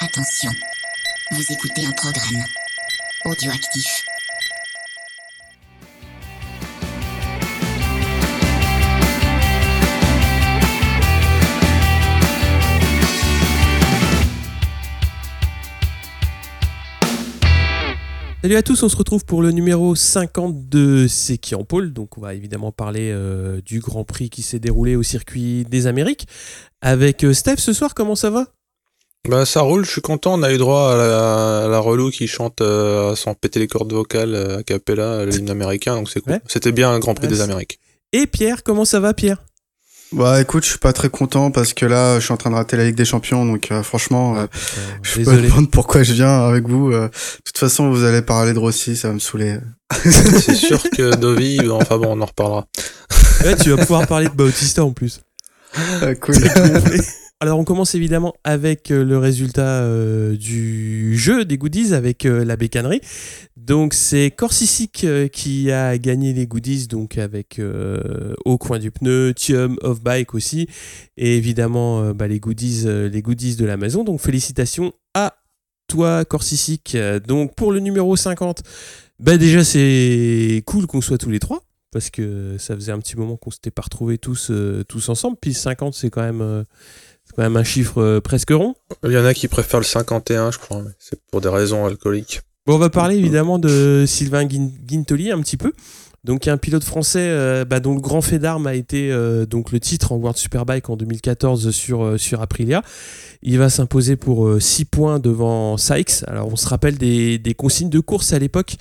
Attention, vous écoutez un programme audioactif. Salut à tous, on se retrouve pour le numéro 50 de C'est qui en pôle. Donc on va évidemment parler euh, du Grand Prix qui s'est déroulé au circuit des Amériques. Avec euh, Steph ce soir, comment ça va? Bah ça roule, je suis content, on a eu droit à la, à la relou qui chante euh, sans péter les cordes vocales à cappella, l'hymne américain, donc c'est cool. Ouais. C'était bien un Grand Prix Ouais, des Amériques. Et Pierre, comment ça va Pierre? Bah écoute, je suis pas très content parce que là, je suis en train de rater la Ligue des Champions, donc euh, franchement, euh, je peux pas Désolé. comprendre pourquoi je viens avec vous. euh. de toute façon, vous allez parler de Rossi, ça va me saouler. c'est sûr que Dovi, enfin bon, on en reparlera. Ouais, tu vas pouvoir parler de Bautista en plus. Ah, cool. Alors on commence évidemment avec euh, le résultat euh, du jeu des goodies avec euh, la bécannerie. Donc c'est Corsisic euh, qui a gagné les goodies donc avec au coin du pneu, Thium, Off Bike aussi et évidemment bah, les goodies de la maison. Donc félicitations à toi Corsisic. Euh, Donc pour le numéro 50, bah déjà c'est cool qu'on soit tous les trois parce que ça faisait un petit moment qu'on s'était pas retrouvés tous tous ensemble. Puis 50 c'est quand même quand même un chiffre euh, presque rond. Il y en a qui préfèrent le 51, je crois, mais c'est pour des raisons alcooliques. Bon, on va parler évidemment de Sylvain Guin- Guintoli un petit peu. Donc, il y a un pilote français euh, bah, dont le grand fait d'armes a été euh, donc le titre en World Superbike en 2014 sur, euh, sur Aprilia. Il va s'imposer pour 6 points devant Sykes. Alors, on se rappelle des, des consignes de course à l'époque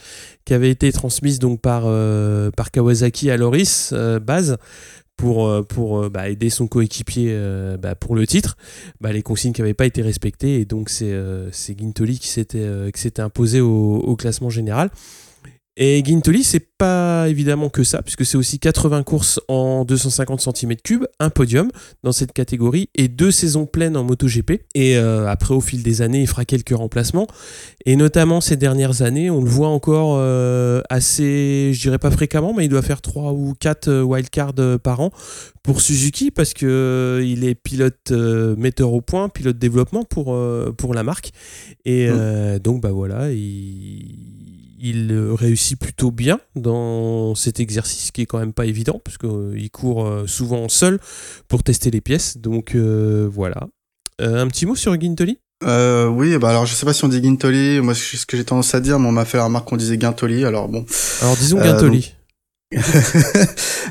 qui avaient été transmises donc par, euh, par Kawasaki à Loris, euh, base, pour, euh, pour euh, bah, aider son coéquipier euh, bah, pour le titre. Bah, les consignes qui n'avaient pas été respectées et donc c'est euh, c'est Guintoli qui s'était euh, imposé au, au classement général. Et Guintoli, c'est pas évidemment que ça, puisque c'est aussi 80 courses en 250 cm3, un podium dans cette catégorie et deux saisons pleines en MotoGP. Et euh, après, au fil des années, il fera quelques remplacements. Et notamment ces dernières années, on le voit encore euh, assez, je dirais pas fréquemment, mais il doit faire 3 ou 4 wildcards euh, par an pour Suzuki parce que euh, il est pilote metteur au point, pilote développement pour, pour la marque. Et Mm. euh, donc, bah voilà, il, il euh, réussit plutôt bien dans cet exercice qui est quand même pas évident parce qu'il court euh, souvent seul pour tester les pièces. Donc euh, voilà. Euh, un petit mot sur Guintoli? Euh, oui, bah alors je sais pas si on dit Guintoli, moi c'est ce que j'ai tendance à dire, mais on m'a fait la remarque qu'on disait Guintoli, alors bon. Alors disons Euh, Guintoli.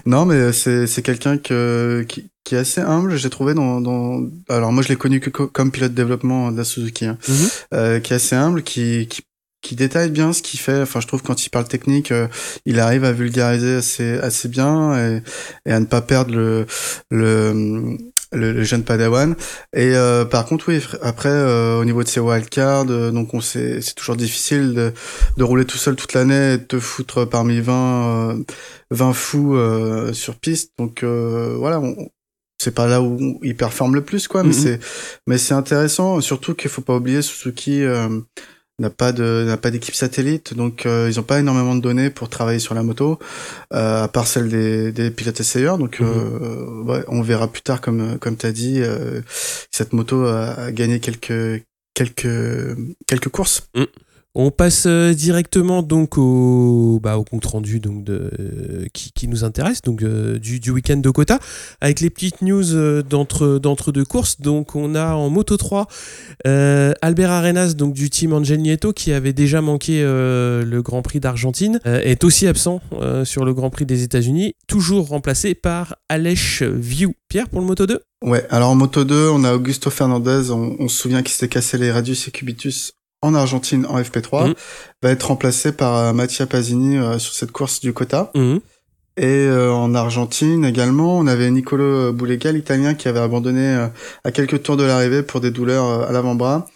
non, mais c'est c'est quelqu'un que qui, qui est assez humble, j'ai trouvé dans, dans alors moi je l'ai connu que co- comme pilote de développement de la Suzuki, hein, Mhm. euh, qui est assez humble, qui qui qui détaille bien ce qu'il fait. Enfin, je trouve quand il parle technique, euh, il arrive à vulgariser assez assez bien et, et à ne pas perdre le le le, le jeune Padawan. Et euh, par contre, oui, après euh, au niveau de ses wildcards, euh, donc on sait, c'est toujours difficile de, de rouler tout seul toute l'année et de te foutre parmi 20 euh, 20 fous euh, sur piste. Donc euh, voilà, on, c'est pas là où il performe le plus quoi, mais Mhm. c'est mais c'est intéressant. Surtout qu'il faut pas oublier Suzuki. N'a pas de n'a pas d'équipe satellite donc euh, ils ont pas énormément de données pour travailler sur la moto euh, à part celle des, des pilotes essayeurs. Donc Mhm. euh, ouais, on verra plus tard comme comme t'as dit euh, cette moto a, a gagné quelques quelques quelques courses On passe euh, directement donc au, bah, au compte rendu donc euh, qui, nous intéresse donc euh, du, week-end de Kota avec les petites news d'entre d'entre deux courses. Donc on a en Moto 3 euh, Albert Arenas donc du team Angel Nieto qui avait déjà manqué le Grand Prix d'Argentine est aussi absent sur le Grand Prix des États-Unis, toujours remplacé par Alech View. Pierre pour le Moto 2 ouais alors en moto 2 on a Augusto Fernandez on, on se souvient qu'il s'était cassé les radius et cubitus en Argentine en FP3 Mhm. va être remplacé par euh, Mattia Pasini euh, sur cette course du quota Mhm. Et euh, en Argentine également, on avait Nicolo Boulega, l'italien, qui avait abandonné euh, à quelques tours de l'arrivée pour des douleurs euh, à l'avant-bras.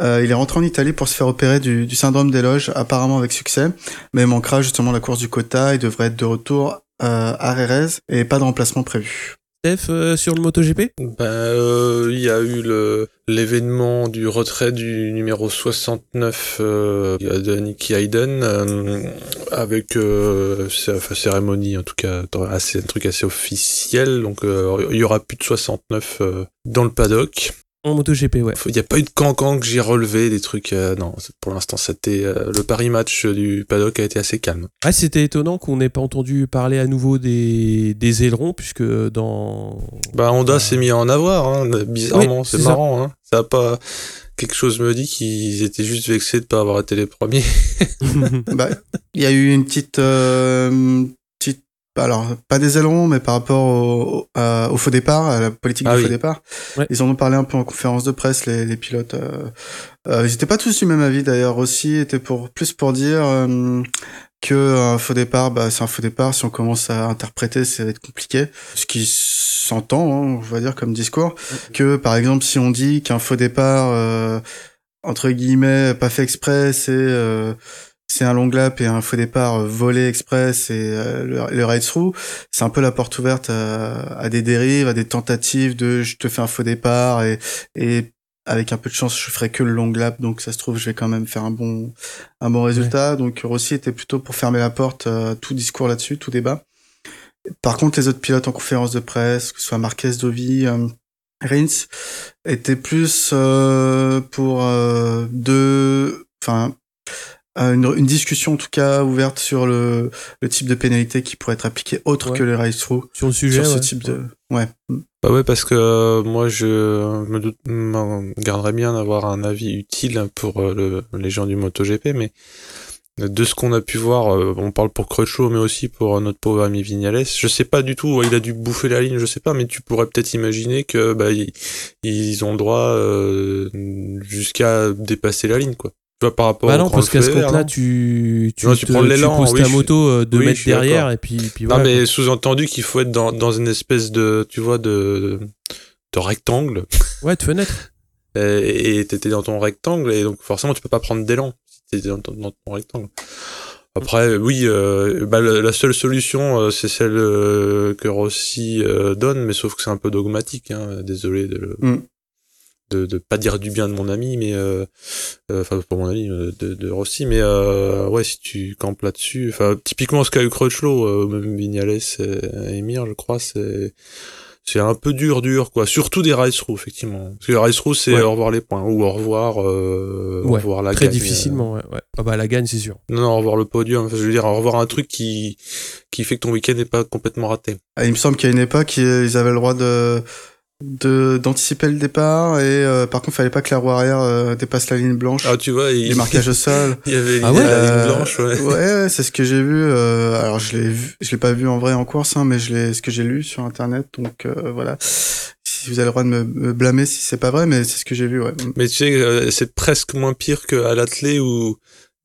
Euh, il est rentré en Italie pour se faire opérer du, du syndrome des loges, apparemment avec succès, mais il manquera justement la course du quota. Il devrait être de retour euh, à Rérez et pas de remplacement prévu. Steph euh, sur le MotoGP? Ben, euh, il y a eu l'événement du retrait du numéro 69 euh, de Nicky Hayden euh, avec euh, enfin, cérémonie en tout cas assez un truc assez officiel. Donc euh, il y aura plus de 69 euh, dans le paddock En MotoGP, ouais. Il n'y a pas eu de cancan que j'ai relevé, des trucs. euh, non, pour l'instant, c'était euh, le pari match du paddock a été assez calme. Ah, c'était étonnant qu'on n'ait pas entendu parler à nouveau des, des ailerons, puisque dans. Bah Honda s'est mis à en avoir, hein, bizarrement, Oui, c'est c'est ça. marrant. Hein. Ça a pas quelque chose me dit qu'ils étaient juste vexés de pas avoir été les premiers. Bah, il y a eu une petite, euh, petite, alors pas des ailerons, mais par rapport au, à- au faux départ, à la politique Ah du oui. faux départ. Ouais. Ils en ont parlé un peu en conférence de presse, les, les pilotes. euh, euh, ils étaient pas tous du même avis d'ailleurs. Aussi était pour plus pour dire euh, que un faux départ, bah c'est un faux départ. Si on commence à interpréter, ça va être compliqué. Ce qui s'entend, hein, on va dire comme discours. Que par exemple, si on dit qu'un faux départ euh, entre guillemets pas fait exprès, c'est euh, c'est un long lap et un faux départ euh, volé express et euh, le, le ride through, c'est un peu la porte ouverte à, à des dérives, à des tentatives de je te fais un faux départ et, et avec un peu de chance je ferai que le long lap. Donc ça se trouve je vais quand même faire un bon un bon résultat. Donc Rossi était plutôt pour fermer la porte à tout discours là-dessus, tout débat. Par contre les autres pilotes en conférence de presse, que ce soit Marquez, Dovi, euh, Rins, étaient plus euh, pour euh, deux, enfin euh, une, une discussion en tout cas ouverte sur le, le type de pénalité qui pourrait être appliqué autre Ouais. que les race through Sur le sujet. sur ce ouais. type de ouais Bah ouais, parce que euh, moi, je me doute, m'en garderais bien d'avoir un avis utile pour euh, le, les gens du MotoGP, mais de ce qu'on a pu voir, euh, on parle pour Crutchlow, mais aussi pour euh, notre pauvre ami Vignales. Je sais pas du tout, il a dû bouffer la ligne, je sais pas, mais tu pourrais peut-être imaginer que bah ils, ils ont le droit euh, jusqu'à dépasser la ligne, quoi. Tu vois, par rapport Bah au non, grand parce qu'à ce compte-là, non tu, tu, Non, tu prends l'élan, poses oui, ta moto euh, deux oui, mètres derrière et puis, puis Non, voilà. mais sous-entendu qu'il faut être dans, dans une espèce de, tu vois, de, de rectangle. Ouais, de fenêtre. et et t'étais dans ton rectangle et donc forcément tu peux pas prendre d'élan si t'étais dans, ton- dans ton rectangle. Après, oui, euh, bah, la seule solution, euh, c'est celle euh, que Rossi euh, donne, mais sauf que c'est un peu dogmatique. Hein, désolé de, le- Mm. De de pas dire du bien de mon ami, mais euh, euh, enfin pas mon ami, euh, de, de Rossi, mais euh, ouais, si tu campes là-dessus, enfin typiquement ce qu'a eu Crutchlow, euh, ou même Vignales et Emir, je crois, c'est c'est un peu dur, dur, quoi. Surtout des race through, effectivement. Parce que les race through, c'est Ouais. au revoir les points, ou au revoir, euh, au Ouais, revoir la Très gagne. difficilement, ouais, ouais. Ah bah la gagne, c'est sûr. Non, non, au revoir le podium. Enfin, je veux dire, au revoir un truc qui, qui fait que ton week-end n'est pas complètement raté. Ah, il me semble qu'à une époque ils avaient le droit de de d'anticiper le départ et euh, par contre fallait pas que la roue arrière euh, dépasse la ligne blanche Ah, tu vois, il, du marquage au sol il y avait Ah ouais la ligne Euh, blanche, ouais. ouais, ouais, c'est ce que j'ai vu. euh, alors je l'ai vu, je l'ai pas vu en vrai en course, hein, mais je l'ai, ce que j'ai lu sur internet. Donc euh, voilà. Si vous avez le droit de me, me blâmer si c'est pas vrai, mais c'est ce que j'ai vu. Ouais. Mais tu sais, euh, c'est presque moins pire qu'à l'athlé où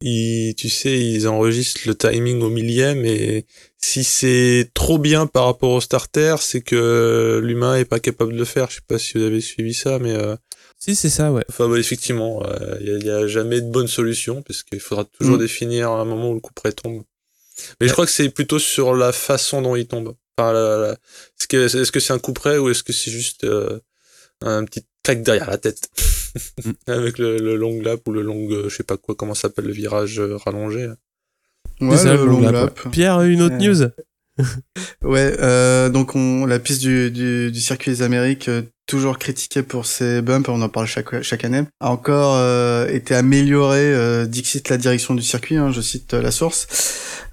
ils, tu sais, ils enregistrent le timing au millième et si c'est trop bien par rapport au starter, c'est que l'humain est pas capable de le faire. Je sais pas si vous avez suivi ça, mais euh, Si, c'est ça, ouais. enfin, bah, effectivement, il n'y a, y a jamais de bonne solution parce qu'il faudra toujours Mm. définir un moment où le coup près tombe. Mais je crois que c'est plutôt sur la façon dont il tombe. Enfin, la- la- est-ce que c'est un coup près ou est-ce que c'est juste euh, un petit claque derrière la tête? Avec le, le long lap ou le long, euh, je sais pas quoi, comment ça s'appelle le virage euh, rallongé. Ouais, C'est ça, le long long lap, lap. Pierre, une autre Ouais. news Ouais, euh, donc on, la piste du, du, du circuit des Amériques, euh, toujours critiquée pour ses bumps, on en parle chaque, chaque année, a encore euh, été améliorée, euh, dixit la direction du circuit, hein, je cite euh, la source.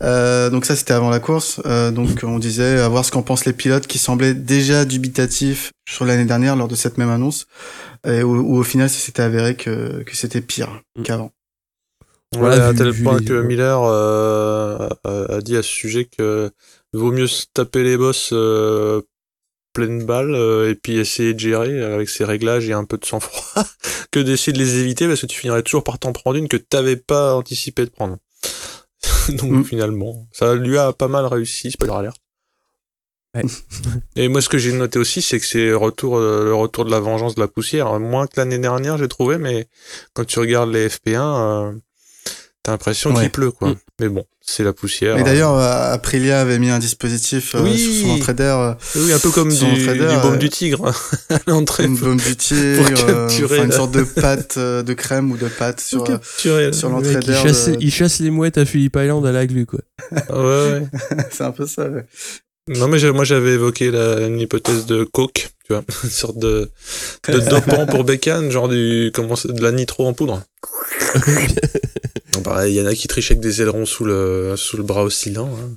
Euh, donc ça c'était avant la course, euh, donc on disait à voir ce qu'en pensent les pilotes qui semblaient déjà dubitatifs sur l'année dernière lors de cette même annonce, et où, où au final ça s'était avéré que, que c'était pire Mm. qu'avant. Voilà, Ouais, à vu- tel vu point les- que Miller euh, a, a dit à ce sujet que vaut mieux se taper les bosses euh, pleine balle euh, et puis essayer de gérer avec ses réglages et un peu de sang-froid que d'essayer de les éviter parce que tu finirais toujours par t'en prendre une que t'avais pas anticipé de prendre. Donc Mm. finalement, ça lui a pas mal réussi, spoiler alert. Ouais. Et moi, ce que j'ai noté aussi, c'est que c'est le retour, euh, le retour de la vengeance de la poussière. Moins que l'année dernière, j'ai trouvé, mais quand tu regardes les FP1, euh, t'as l'impression Ouais. qu'il pleut, quoi. Mm. Mais bon, c'est la poussière. Et d'ailleurs, euh, Aprilia avait mis un dispositif euh, Oui. sur son entrée d'air, euh, Oui, un peu comme du, du baume euh, du tigre à l'entrée. une baume du tigre, pour euh, capturer enfin, une sorte de pâte euh, de crème ou de pâte sur, capturer. sur Le l'entrée mec, il, d'air. chasse, de- il chasse les mouettes à Phillip Island à la glu, quoi. Ouais, ouais. c'est un peu ça. ouais. Non, mais moi j'avais évoqué la, une hypothèse de coke, tu vois, une sorte de, de dopant pour bécane, genre du, comment de la nitro en poudre. Il y en a qui trichent avec des ailerons sous le, sous le bras oscillant. Hein.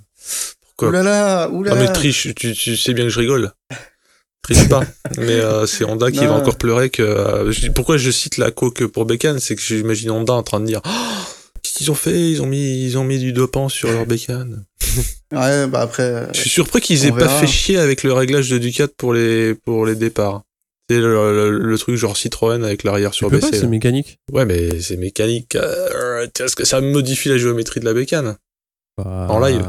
Pourquoi? Oulala, oulala. Non mais triche, tu, tu sais bien que je rigole. Triche pas. mais euh, c'est Honda qui va encore pleurer que. Euh, pourquoi je cite la coke pour bécane, c'est que j'imagine Honda en train de dire. Oh, Qu'est-ce qu'ils ont fait? Ils ont mis, ils ont mis du dopant sur leur bécane. ouais, bah après. Je suis surpris qu'ils aient pas fait chier avec le réglage de Ducat pour les, pour les départs. C'est le, le, truc genre Citroën avec l'arrière surbaissé. C'est mécanique. Ouais, mais c'est mécanique. Euh, Est-ce que ça modifie la géométrie de la bécane? Bah... En live.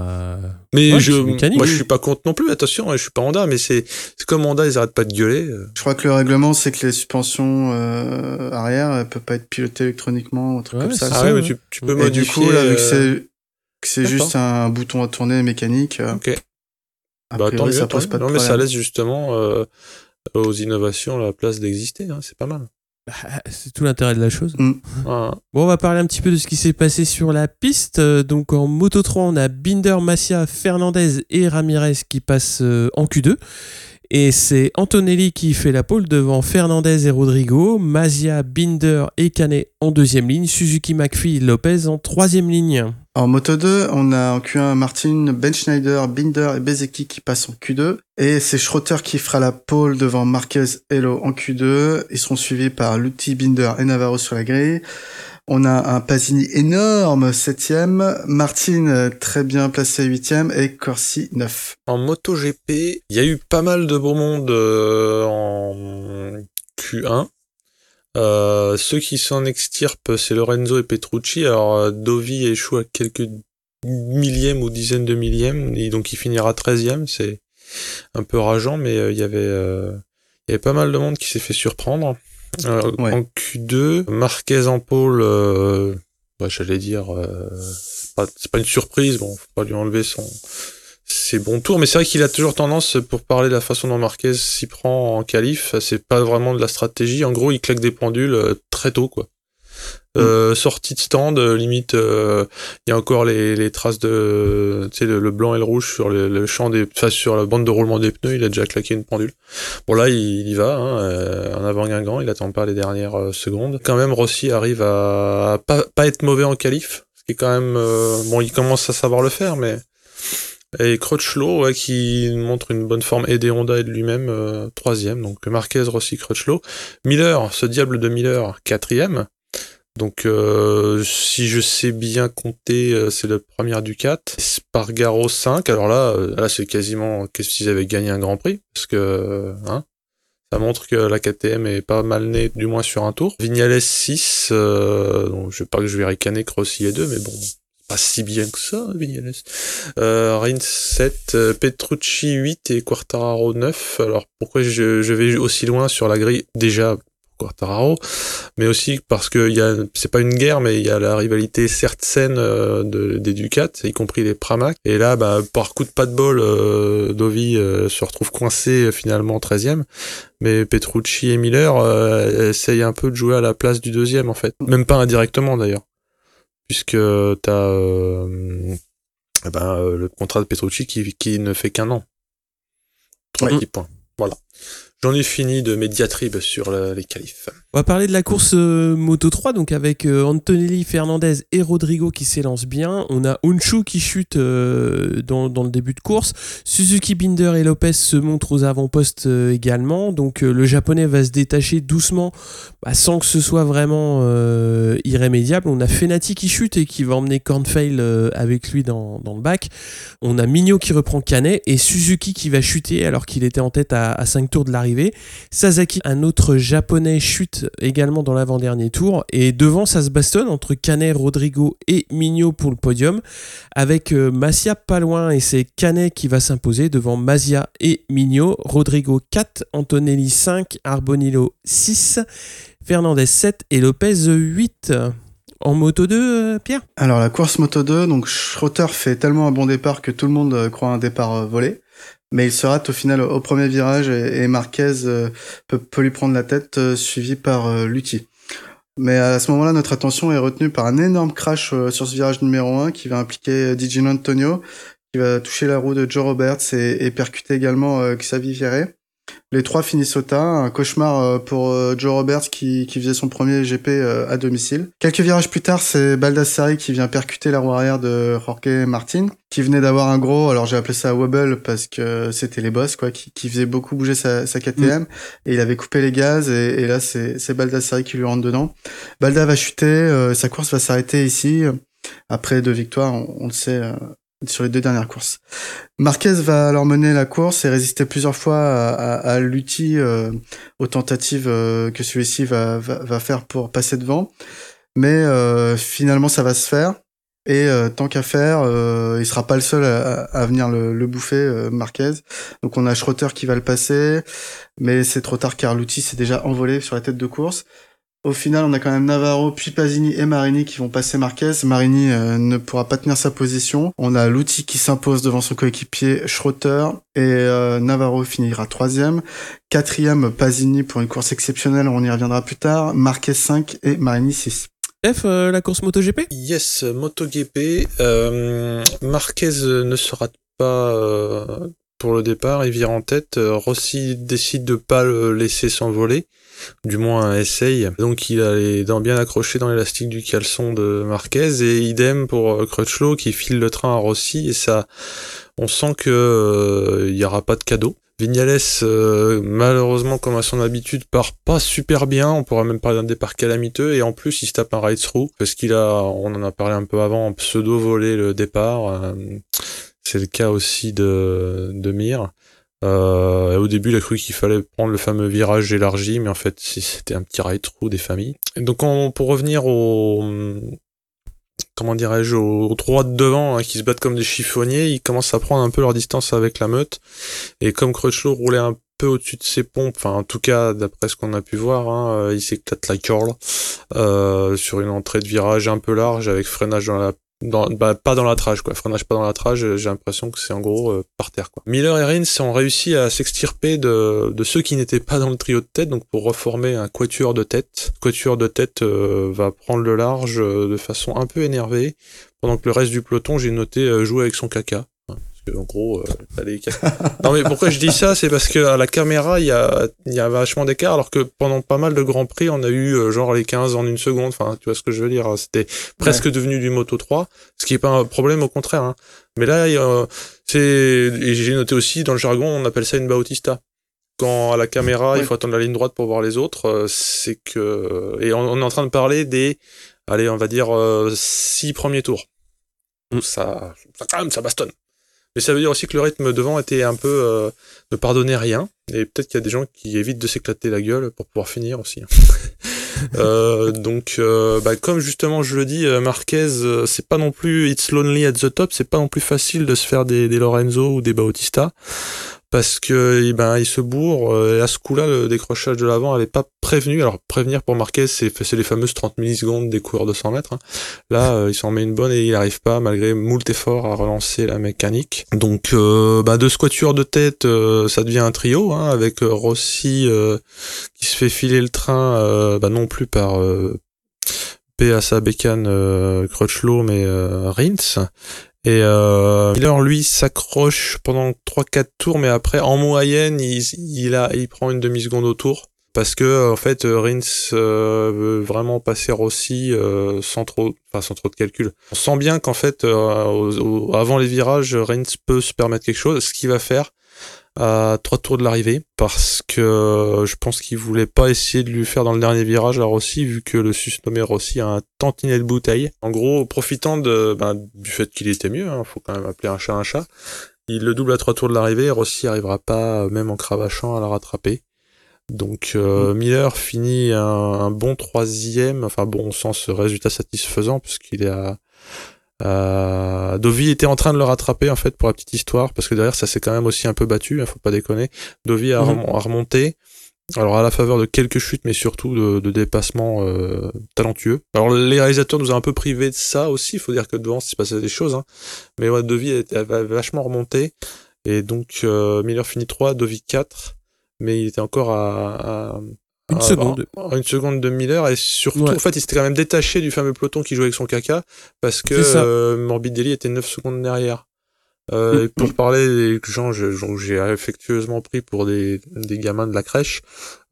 Mais je, moi, je suis pas contre non plus. Attention, je suis pas Honda, mais c'est comme Honda, ils arrêtent pas de gueuler. Je crois que le règlement, c'est que les suspensions euh, arrière, elles peuvent pas être pilotées électroniquement, ou truc comme ça. Ah ouais, mais tu, tu peux Et du coup, là, vu que euh, c'est juste un bouton à tourner mécanique. Euh, ok. Bah, tant mieux, ça pose pas de non, mais ça laisse justement euh, aux innovations la place d'exister. Hein, c'est pas mal. Bah, c'est tout l'intérêt de la chose. Mm. Bon, on va parler un petit peu de ce qui s'est passé sur la piste. Euh, donc en Moto 3, on a Binder, Massia, Fernandez et Ramirez qui passent euh, en Q2. Et c'est Antonelli qui fait la pole devant Fernandez et Rodrigo, Mazia, Binder et Canet en deuxième ligne, Suzuki McPhee Lopez en troisième ligne. En Moto 2, on a en Q1 Martin, Ben Schneider, Binder et Bezeki qui passent en Q2. Et c'est Schroeter qui fera la pole devant Marquez et en Q2. Ils seront suivis par Lutti, Binder et Navarro sur la grille. On a un Pasini énorme, septième. Martin, très bien placé, huitième. Et Corsi, neuf. En MotoGP, il y a eu pas mal de beau monde euh, en Q1. Euh, ceux qui s'en extirpent, c'est Lorenzo et Petrucci. Alors, euh, Dovi échoue à quelques millièmes ou dizaines de millièmes, et donc il finira treizième. C'est un peu rageant, mais il y avait il y avait pas mal de monde qui s'est fait surprendre. Euh, en Q2, Marquez en pôle, euh, bah, j'allais dire, euh, c'est pas une surprise, bon, faut pas lui enlever son ses bons tours, mais c'est vrai qu'il a toujours tendance, pour parler de la façon dont Marquez s'y prend en qualif, c'est pas vraiment de la stratégie. En gros, il claque des pendules très tôt, quoi. Euh, sortie de stand, euh, limite, euh, il y a encore les, les traces de, tu sais, le, blanc et le rouge sur le, le champ des, enfin, sur la bande de roulement des pneus, il a déjà claqué une pendule. Bon là, il, y va, hein, en avant Guingamp, il attend pas les dernières secondes. Quand même, Rossi arrive à, pas, pas être mauvais en qualif, ce qui est quand même, bon, il commence à savoir le faire, mais et Crutchlow qui montre une bonne forme et des Honda et de lui-même troisième donc Marquez Rossi Crutchlow Miller ce diable de Miller quatrième donc, euh, si je sais bien compter, euh, c'est le premier Ducat. Spargaro 5. Alors là, euh, là c'est quasiment qu'est-ce qu'ils avaient gagné un Grand Prix, parce que hein, ça montre que la KTM est pas mal née, du moins sur un tour. Vignales 6. donc, je sais pas que je vais ricaner Crossi et 2, mais bon, pas si bien que ça, Vignales. Euh, Rins 7, Petrucci 8 et Quartararo 9. Alors pourquoi je, vais aussi loin sur la grille? Déjà, Quartararo, mais aussi parce que y a, c'est pas une guerre, mais il y a la rivalité certes saine euh, de, des Ducats, y compris les Pramac. Et là, bah, par coup de pas de bol, euh, Dovi euh, se retrouve coincé finalement 13e. Mais Petrucci et Miller essayent un peu de jouer à la place du deuxième en fait. Même pas indirectement d'ailleurs. Puisque t'as eh ben, le contrat de Petrucci qui, qui ne fait qu'un an. Trois points. Voilà. J'en ai fini de mes diatribes sur les qualifs. On va parler de la course euh, Moto 3, donc avec euh, Antonelli, Fernandez et Rodrigo qui s'élancent bien. On a Unshu qui chute euh, dans, le début de course. Suzuki, Binder et Lopez se montrent aux avant-postes également. Donc le japonais va se détacher doucement bah, sans que ce soit vraiment irrémédiable. On a Fenati qui chute et qui va emmener Cornfail avec lui dans, le bac. On a Migno qui reprend Canet et Suzuki qui va chuter alors qu'il était en tête à, à 5 tours de l'arrivée. Sasaki, un autre japonais, chute également dans l'avant-dernier tour. Et devant, ça se bastonne entre Canet, Rodrigo et Mignot pour le podium, avec euh, Masia pas loin et c'est Canet qui va s'imposer devant Masia et Mignot. Rodrigo 4, Antonelli 5, Arbonillo 6, Fernandez 7 et Lopez 8. En moto 2, euh, Pierre? Alors la course moto 2, donc Schroeter fait tellement un bon départ que tout le monde euh, croit un départ volé mais il se rate au final au premier virage et, Marquez euh, peut, lui prendre la tête, euh, suivi par euh, Lutti. Mais à ce moment-là, notre attention est retenue par un énorme crash sur ce virage numéro 1 qui va impliquer Digino Antonio, qui va toucher la roue de Joe Roberts et, percuter également Xavier Viré. Les trois finissent au tas, un cauchemar euh, pour euh, Joe Roberts qui, qui faisait son premier GP euh, à domicile. Quelques virages plus tard, c'est Baldassari qui vient percuter la roue arrière de Jorge Martin, qui venait d'avoir un gros, alors j'ai appelé ça wobble parce que c'était les boss, quoi, qui, qui faisait beaucoup bouger sa, sa KTM, et il avait coupé les gaz, et, et là c'est c'est Baldassari qui lui rentre dedans. Balda va chuter, sa course va s'arrêter ici, après deux victoires, on, on le sait, sur les deux dernières courses. Marquez va alors mener la course et résister plusieurs fois à, à, euh, aux tentatives euh, que celui-ci va, faire pour passer devant. Mais euh, finalement, ça va se faire. Et tant qu'à faire, il sera pas le seul à, venir le, le bouffer, Marquez. Donc on a Schroeter qui va le passer, mais c'est trop tard car Lutti s'est déjà envolé sur la tête de course. Au final, on a quand même Navarro, puis Pasini et Marini qui vont passer Marquez. Marini euh, ne pourra pas tenir sa position. On a Lutti qui s'impose devant son coéquipier Schroeter et euh, Navarro finira troisième. Quatrième, Pasini pour une course exceptionnelle, on y reviendra plus tard. Marquez 5 et Marini 6. F, euh, la course MotoGP? Yes, MotoGP. Euh, Marquez ne sera pas euh, pour le départ, il vire en tête. Rossi décide de pas le laisser s'envoler du moins essaye. Donc il a les dents bien accrochées dans l'élastique du caleçon de Marquez et idem pour euh, Crutchlow qui file le train à Rossi et ça, on sent que euh, il y aura pas de cadeau. Vignales, euh, malheureusement, comme à son habitude, part pas super bien. On pourra même parler d'un départ calamiteux. Et en plus, il se tape un ride through parce qu'il a, on en a parlé un peu avant, pseudo volé le départ. Euh, c'est le cas aussi de, de Mir. Euh, au début, il a cru qu'il fallait prendre le fameux virage élargi, mais en fait, c'était un petit ride through des familles. donc, on, pour revenir au, comment dirais-je, aux, trois de devant hein, qui se battent comme des chiffonniers, ils commencent à prendre un peu leur distance avec la meute. Et comme Crutchlow roulait un peu au-dessus de ses pompes, enfin en tout cas d'après ce qu'on a pu voir, hein, il s'éclate la curl euh, sur une entrée de virage un peu large avec freinage dans la dans, bah, pas dans la trage quoi. Freinage pas dans la trage j'ai l'impression que c'est en gros euh, par terre quoi. Miller et Rins ont réussi à s'extirper de, ceux qui n'étaient pas dans le trio de tête donc pour reformer un quatuor de tête quatuor de tête euh, va prendre le large euh, de façon un peu énervée pendant que le reste du peloton j'ai noté euh, jouer avec son caca en gros, euh, les... non mais pourquoi je dis ça, c'est parce que à la caméra, il y a, y a vachement d'écart, alors que pendant pas mal de grands prix, on a eu euh, genre les 15 en une seconde. Enfin, tu vois ce que je veux dire C'était presque ouais. devenu du Moto 3, ce qui est pas un problème, au contraire. Hein. Mais là, euh, c'est, et j'ai noté aussi dans le jargon, on appelle ça une Bautista. Quand à la caméra, ouais. il faut attendre la ligne droite pour voir les autres, euh, c'est que et on, on, est en train de parler des, allez, on va dire euh, six premiers tours. Mm. Ça, ça quand même, ça bastonne. Mais ça veut dire aussi que le rythme devant était un peu euh, ne pardonnait rien. Et peut-être qu'il y a des gens qui évitent de s'éclater la gueule pour pouvoir finir aussi. euh, donc, euh, bah, comme justement je le dis, euh, Marquez, euh, c'est pas non plus it's lonely at the top. C'est pas non plus facile de se faire des, des Lorenzo ou des Bautista parce que eh ben il se bourre et à ce coup-là le décrochage de l'avant avait pas prévenu. Alors prévenir pour Marquez c'est les fameuses 30 millisecondes des coureurs de 100 mètres hein. là euh, il s'en met une bonne et il arrive pas malgré moult efforts à relancer la mécanique. Donc euh, bah, de squature de tête euh, ça devient un trio hein, avec Rossi qui se fait filer le train bah, non plus par à sa bécane euh, Crutchlow mais euh, et euh, Miller, lui, s'accroche pendant 3-4 tours, mais après, en moyenne, il, il, a, il prend une demi-seconde au tour. Parce que, en fait, Rins euh, veut vraiment passer Rossi euh, sans trop, enfin, sans trop de calcul. On sent bien qu'en fait, euh, au, au, avant les virages, Rins peut se permettre quelque chose. Ce qu'il va faire, à trois tours de l'arrivée parce que je pense qu'il voulait pas essayer de lui faire dans le dernier virage à Rossi vu que le susnommé Rossi a un tantinet de bouteille. En gros, profitant de, ben, du fait qu'il était mieux, hein, faut quand même appeler un chat un chat, il le double à trois tours de l'arrivée Rossi arrivera pas, même en cravachant, à la rattraper. Donc euh, mmh. Miller finit un, un, bon troisième, enfin bon sens résultat satisfaisant puisqu'il est à euh, Dovi était en train de le rattraper en fait pour la petite histoire parce que derrière ça s'est quand même aussi un peu battu, hein, faut pas déconner. Dovi a, mmh. a, remonté. Alors à la faveur de quelques chutes, mais surtout de, de dépassements euh, talentueux. Alors les réalisateurs nous ont un peu privé de ça aussi. Il faut dire que devant s'est passé des choses, hein. mais ouais, Dovi a, a, vachement remonté et donc euh, Miller finit 3, Dovi 4, mais il était encore à, à une seconde. une seconde de Miller et surtout, ouais. en fait, il s'était quand même détaché du fameux peloton qui jouait avec son caca parce que euh, Morbidelli était 9 secondes derrière. Euh, et pour parler des gens que j'ai affectueusement pris pour des, des gamins de la crèche,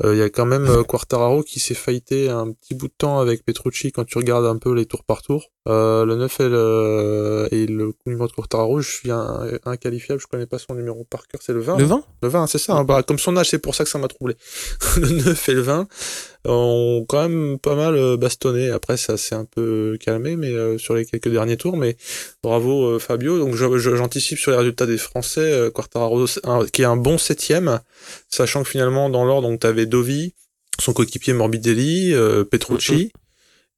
il y a quand même euh, Quartararo qui s'est faillité un petit bout de temps avec Petrucci quand tu regardes un peu les tours par tour. Euh, le 9 et le, et le numéro de Quartararo, je suis inqualifiable, je connais pas son numéro par cœur, c'est le 20 Le 20 Le 20, c'est ça, hein. bah, comme son âge, c'est pour ça que ça m'a troublé. le 9 et le 20 ont quand même pas mal bastonné, après ça s'est un peu calmé mais sur les quelques derniers tours, mais bravo Fabio, donc j'anticipe sur les résultats des Français, Quartararo qui est un bon septième, sachant que finalement dans l'ordre, donc t'avais Dovi, son coéquipier Morbidelli, euh, Petrucci.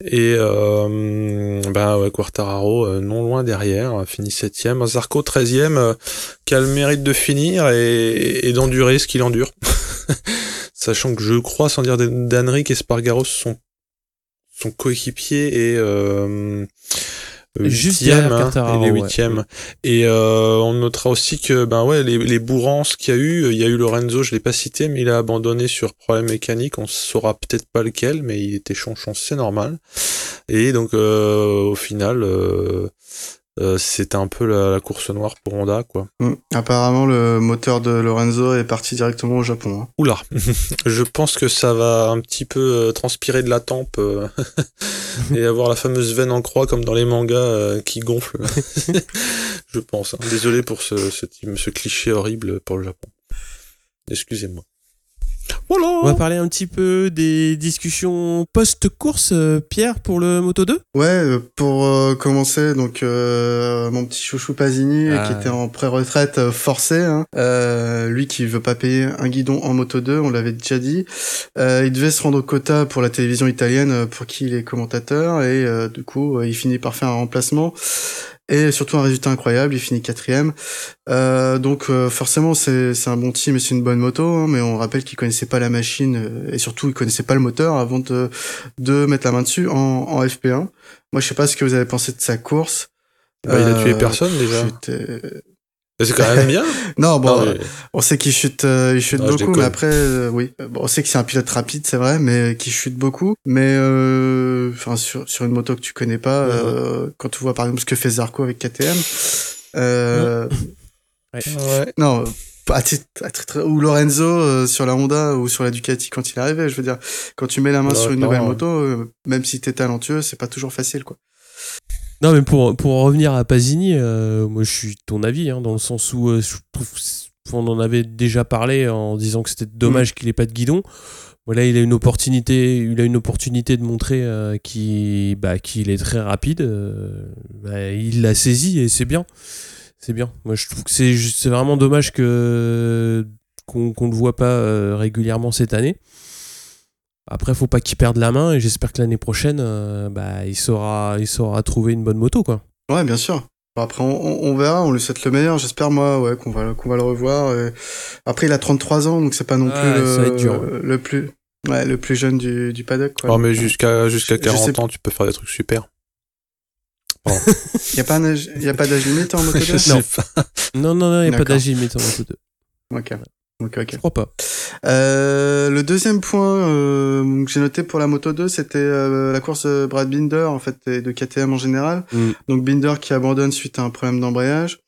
Et euh, bah Quartararo euh, non loin derrière, fini septième. Zarco 13e, qui a le mérite de finir et, d'endurer ce qu'il endure. Sachant que je crois, sans dire d'Henrik et Spargaros, son, son coéquipier et Juste derrière hein, et les huitièmes. Et euh, on notera aussi que ben ouais les, les bourrances qu'il y a eu, il y a eu Lorenzo, je l'ai pas cité, mais il a abandonné sur problème mécanique. On saura peut-être pas lequel, mais il était chanchon, c'est normal. Et donc euh, au final, euh, euh, c'était un peu la, course noire pour Honda, quoi. Mm. Apparemment, le moteur de Lorenzo est parti directement au Japon. Hein. Oula, je pense que ça va un petit peu euh, transpirer de la tempe euh, et avoir la fameuse veine en croix comme dans les mangas qui gonfle. je pense. Hein. Désolé pour ce, ce cliché horrible pour le Japon. Excusez-moi. On va parler un petit peu des discussions post-course, euh, Pierre, pour le Moto 2 Ouais, euh, pour euh, commencer, donc mon petit chouchou Pasini, qui ah. était en pré-retraite forcée, hein. lui qui veut pas payer un guidon en Moto 2, on l'avait déjà dit. il devait se rendre au quota pour la télévision italienne, pour qui il est commentateur, et du coup, il finit par faire un remplacement et surtout un résultat incroyable, il finit quatrième. Euh, donc euh, forcément c'est c'est un bon team et c'est une bonne moto, hein, mais on rappelle qu'il connaissait pas la machine euh, et surtout il connaissait pas le moteur avant de de mettre la main dessus en, en FP1. Moi je sais pas ce que vous avez pensé de sa course. Bah, il a tué personne déjà. C'est quand même bien. non, bon, on sait qu'il chute, euh, il chute beaucoup, mais après, euh, oui, bon, on sait que c'est un pilote rapide, c'est vrai, mais qui chute beaucoup. Mais euh, enfin, sur, sur une moto que tu connais pas, euh, quand tu vois par exemple ce que fait Zarco avec KTM, euh, ouais. non, à titre, ou Lorenzo sur la Honda ou sur la Ducati quand il arrivait. Je veux dire, quand tu mets la main sur une nouvelle moto, même si t'es talentueux, c'est pas toujours facile, quoi. Non, mais pour, pour en revenir à Pasini, euh, moi je suis ton avis, hein, dans le sens où euh, je trouve on en avait déjà parlé en disant que c'était dommage mm. qu'il ait pas de guidon. Voilà, il a une opportunité, il a une opportunité de montrer euh, qu'il bah, est très rapide. Bah, il l'a saisi et c'est bien. C'est bien. Moi, je trouve que c'est vraiment dommage que qu'on ne le voit pas régulièrement cette année. Après, faut pas qu'il perde la main et j'espère que l'année prochaine, euh, bah, il, saura, il saura trouver une bonne moto, quoi. Ouais, bien sûr. Après, on, verra, on lui souhaite le meilleur. J'espère, moi, ouais, qu'on va, qu'on va le revoir. Après, il a 33 ans, donc c'est pas non plus le, plus, ouais, le plus jeune du, du paddock, quoi. Oh, mais jusqu'à, jusqu'à 40 ans, tu peux faire des trucs super. Il n'y a pas d'âge limite en Moto 2 non. non. non, non, il n'y a pas d'âge limite en Moto 2. Ok. Ok, ok. Je crois pas. Euh, le deuxième point euh, que j'ai noté pour la Moto 2, c'était euh, la course de Brad Binder, en fait, et de KTM en général. Mm. Donc Binder qui abandonne suite à un problème d'embrayage.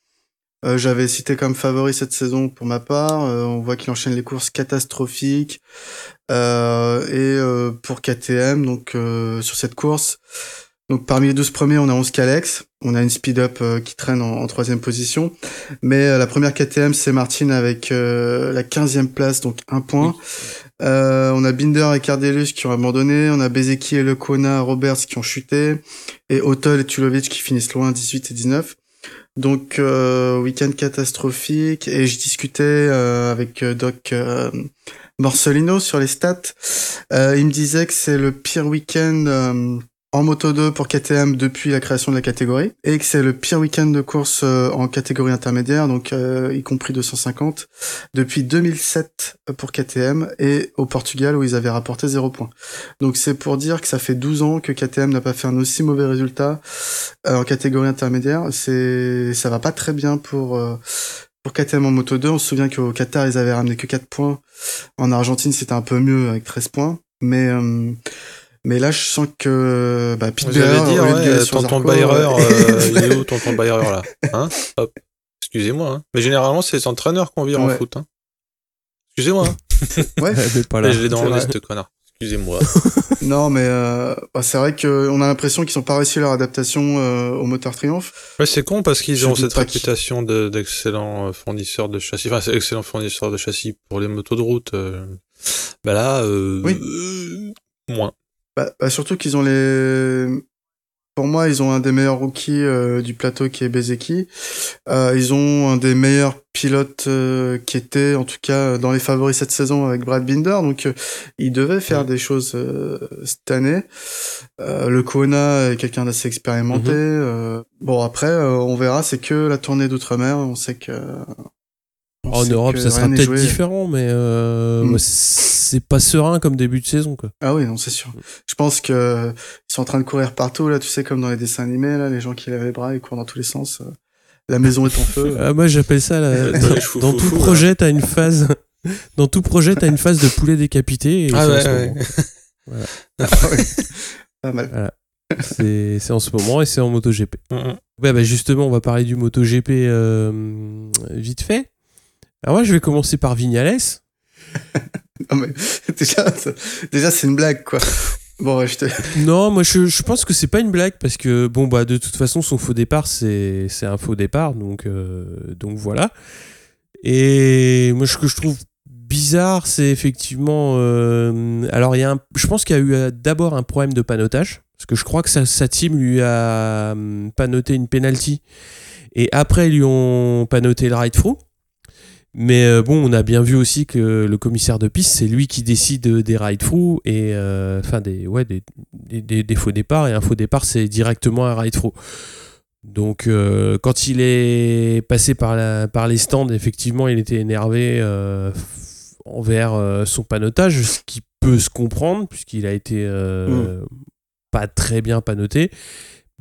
Euh, J'avais cité comme favori cette saison pour ma part. Euh, on voit qu'il enchaîne les courses catastrophiques. et pour KTM, donc sur cette course, donc parmi les 12 premiers, on a 11 Calex. On a une speed-up euh, qui traîne en, troisième position. Mais euh, la première KTM, c'est Martin avec euh, la 15e place, donc un point. on a Binder et Cardelus qui ont abandonné. On a Bezeki et Lecona, Roberts qui ont chuté. Et Otol et Tulovic qui finissent loin, 18 et 19. Donc week-end catastrophique. Et je discutais avec Doc Morcelino sur les stats. il me disait que c'est le pire week-end en Moto 2 pour KTM depuis la création de la catégorie et que c'est le pire week-end de course euh, en catégorie intermédiaire, donc euh, y compris 250, depuis 2007 pour KTM et au Portugal où ils avaient rapporté 0 points. Donc c'est pour dire que ça fait 12 ans que KTM n'a pas fait un aussi mauvais résultat euh, en catégorie intermédiaire. C'est ça va pas très bien pour KTM en Moto 2. On se souvient qu'au Qatar ils avaient ramené que 4 points. En Argentine c'était un peu mieux avec 13 points, mais mais là, je sens que bah, Pete Bearer, dire, ouais, tonton Bayer, euh, il est où tonton Bayer là? Hein? Hop. Excusez-moi. Hein. Mais généralement, c'est les entraîneurs qu'on vire en Ouais. foot. Hein. Excusez-moi. hein. Ouais. Mais pas là. je l'ai dans vrai. liste, connard. Excusez-moi. non, mais euh, bah, c'est vrai qu'on a l'impression qu'ils sont pas réussi leur adaptation euh, au moteur Triumph. Ouais, c'est con parce qu'ils ont cette réputation de- d'excellents euh, fournisseurs de châssis. Enfin, c'est excellents fournisseurs de châssis pour les motos de route. euh. Bah là, euh, Oui. euh, moins. Bah, bah, surtout qu'ils ont les. Pour moi, ils ont un des meilleurs rookies euh, du plateau qui est Bezeki. Euh, ils ont un des meilleurs pilotes euh, qui était, en tout cas, dans les favoris cette saison avec Brad Binder. Donc, euh, ils devaient faire Ouais. des choses euh, cette année. Euh, le Kona est quelqu'un d'assez expérimenté. Mhm. euh, bon, après, euh, on verra. C'est que la tournée d'outre-mer. On sait que. En Europe, que ça sera peut-être différent, mais euh, Mm. c'est pas serein comme début de saison, quoi. Ah oui, non, c'est sûr. Je pense que ils sont en train de courir partout, là, tu sais, comme dans les dessins animés, là, les gens qui lèvent les bras, ils courent dans tous les sens. euh, La maison est en feu. Ah, moi, j'appelle ça la- Dans tout projet, t'as une phase. Dans tout projet, t'as une phase de poulet décapité. Et Ah c'est en ouais. Pas mal. C'est c'est en ce moment et c'est en MotoGP. Mm, mm. Ouais, bah justement, on va parler du MotoGP euh, vite fait. Alors moi, je vais commencer par Vignales. Non, mais déjà, ça- déjà c'est une blague, quoi. Bon, je te. Non, moi je, je pense que c'est pas une blague parce que bon bah de toute façon son faux départ c'est c'est un faux départ donc euh, donc voilà. Et moi ce que je trouve bizarre c'est effectivement euh, alors il y a un, je pense qu'il y a eu euh, d'abord un problème de panotage parce que je crois que sa, sa team lui a hum, panoté une penalty et après ils lui ont panoté le ride through. Mais euh, bon, on a bien vu aussi que le commissaire de piste, c'est lui qui décide des ride through et euh, enfin des ouais des, des, des- des faux départs et un faux départ c'est directement un ride through. Donc euh, quand il est passé par la par les stands, effectivement, il était énervé euh, envers euh, son panotage, ce qui peut se comprendre puisqu'il a été euh, pas très bien panoté.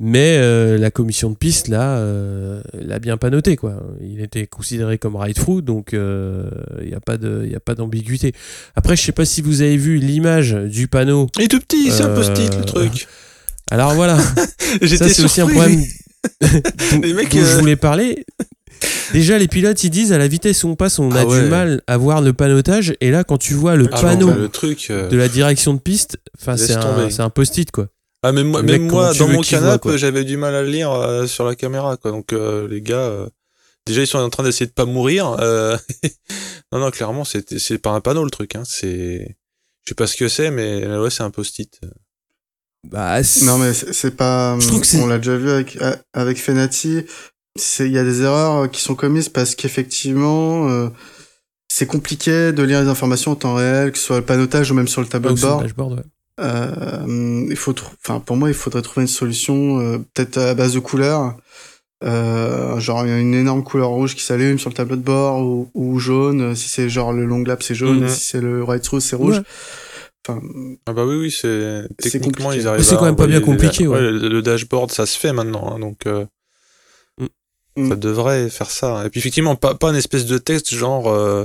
Mais euh, la commission de piste, là, euh, l'a bien pas noté, quoi. Il était considéré comme ride through, donc il n'y a pas de- y a pas d'ambiguïté. Après, je sais pas si vous avez vu l'image du panneau. Il est tout petit, c'est un Euh, post-it le truc. Alors voilà, ça c'est aussi un problème Les mecs, dont je euh, voulais parler. Déjà, les pilotes, ils disent à la vitesse où on passe, on a Ah ouais. du mal à voir le panotage. Et là, quand tu vois le Ah, panneau le truc. euh, de la direction de piste, c'est un, un post-it, quoi. Ah même moi, même moi dans mon canapé, j'avais du mal à le lire euh, sur la caméra quoi. Donc euh, les gars, euh, déjà ils sont en train d'essayer de pas mourir. euh, non non clairement c'est c'est pas un panneau le truc. Hein. C'est je sais pas ce que c'est mais euh, ouais c'est un post-it. Bah, Non, mais c'est pas. Je trouve que c'est- on l'a déjà vu avec, avec Fenati. C'est- Il y a des erreurs qui sont commises parce qu'effectivement, euh, c'est compliqué de lire les informations en temps réel, que ce soit le panotage ou même sur le tableau Ou de sur le bord. Euh, il faut, enfin, pour moi, il faudrait trouver une solution, euh, peut-être à base de couleurs. Euh, genre une énorme couleur rouge qui s'allume sur le tableau de bord ou, ou jaune. Si c'est genre le long lap, c'est jaune. Si c'est le right through, c'est rouge. Ouais. Enfin, Ah bah oui oui c'est C'est techniquement compliqué. ils arrivent. C'est quand même pas bien les- compliqué, ouais. le, le dashboard ça se fait maintenant hein, donc euh, Mm. ça devrait faire ça. Et puis effectivement pas pas une espèce de texte genre euh,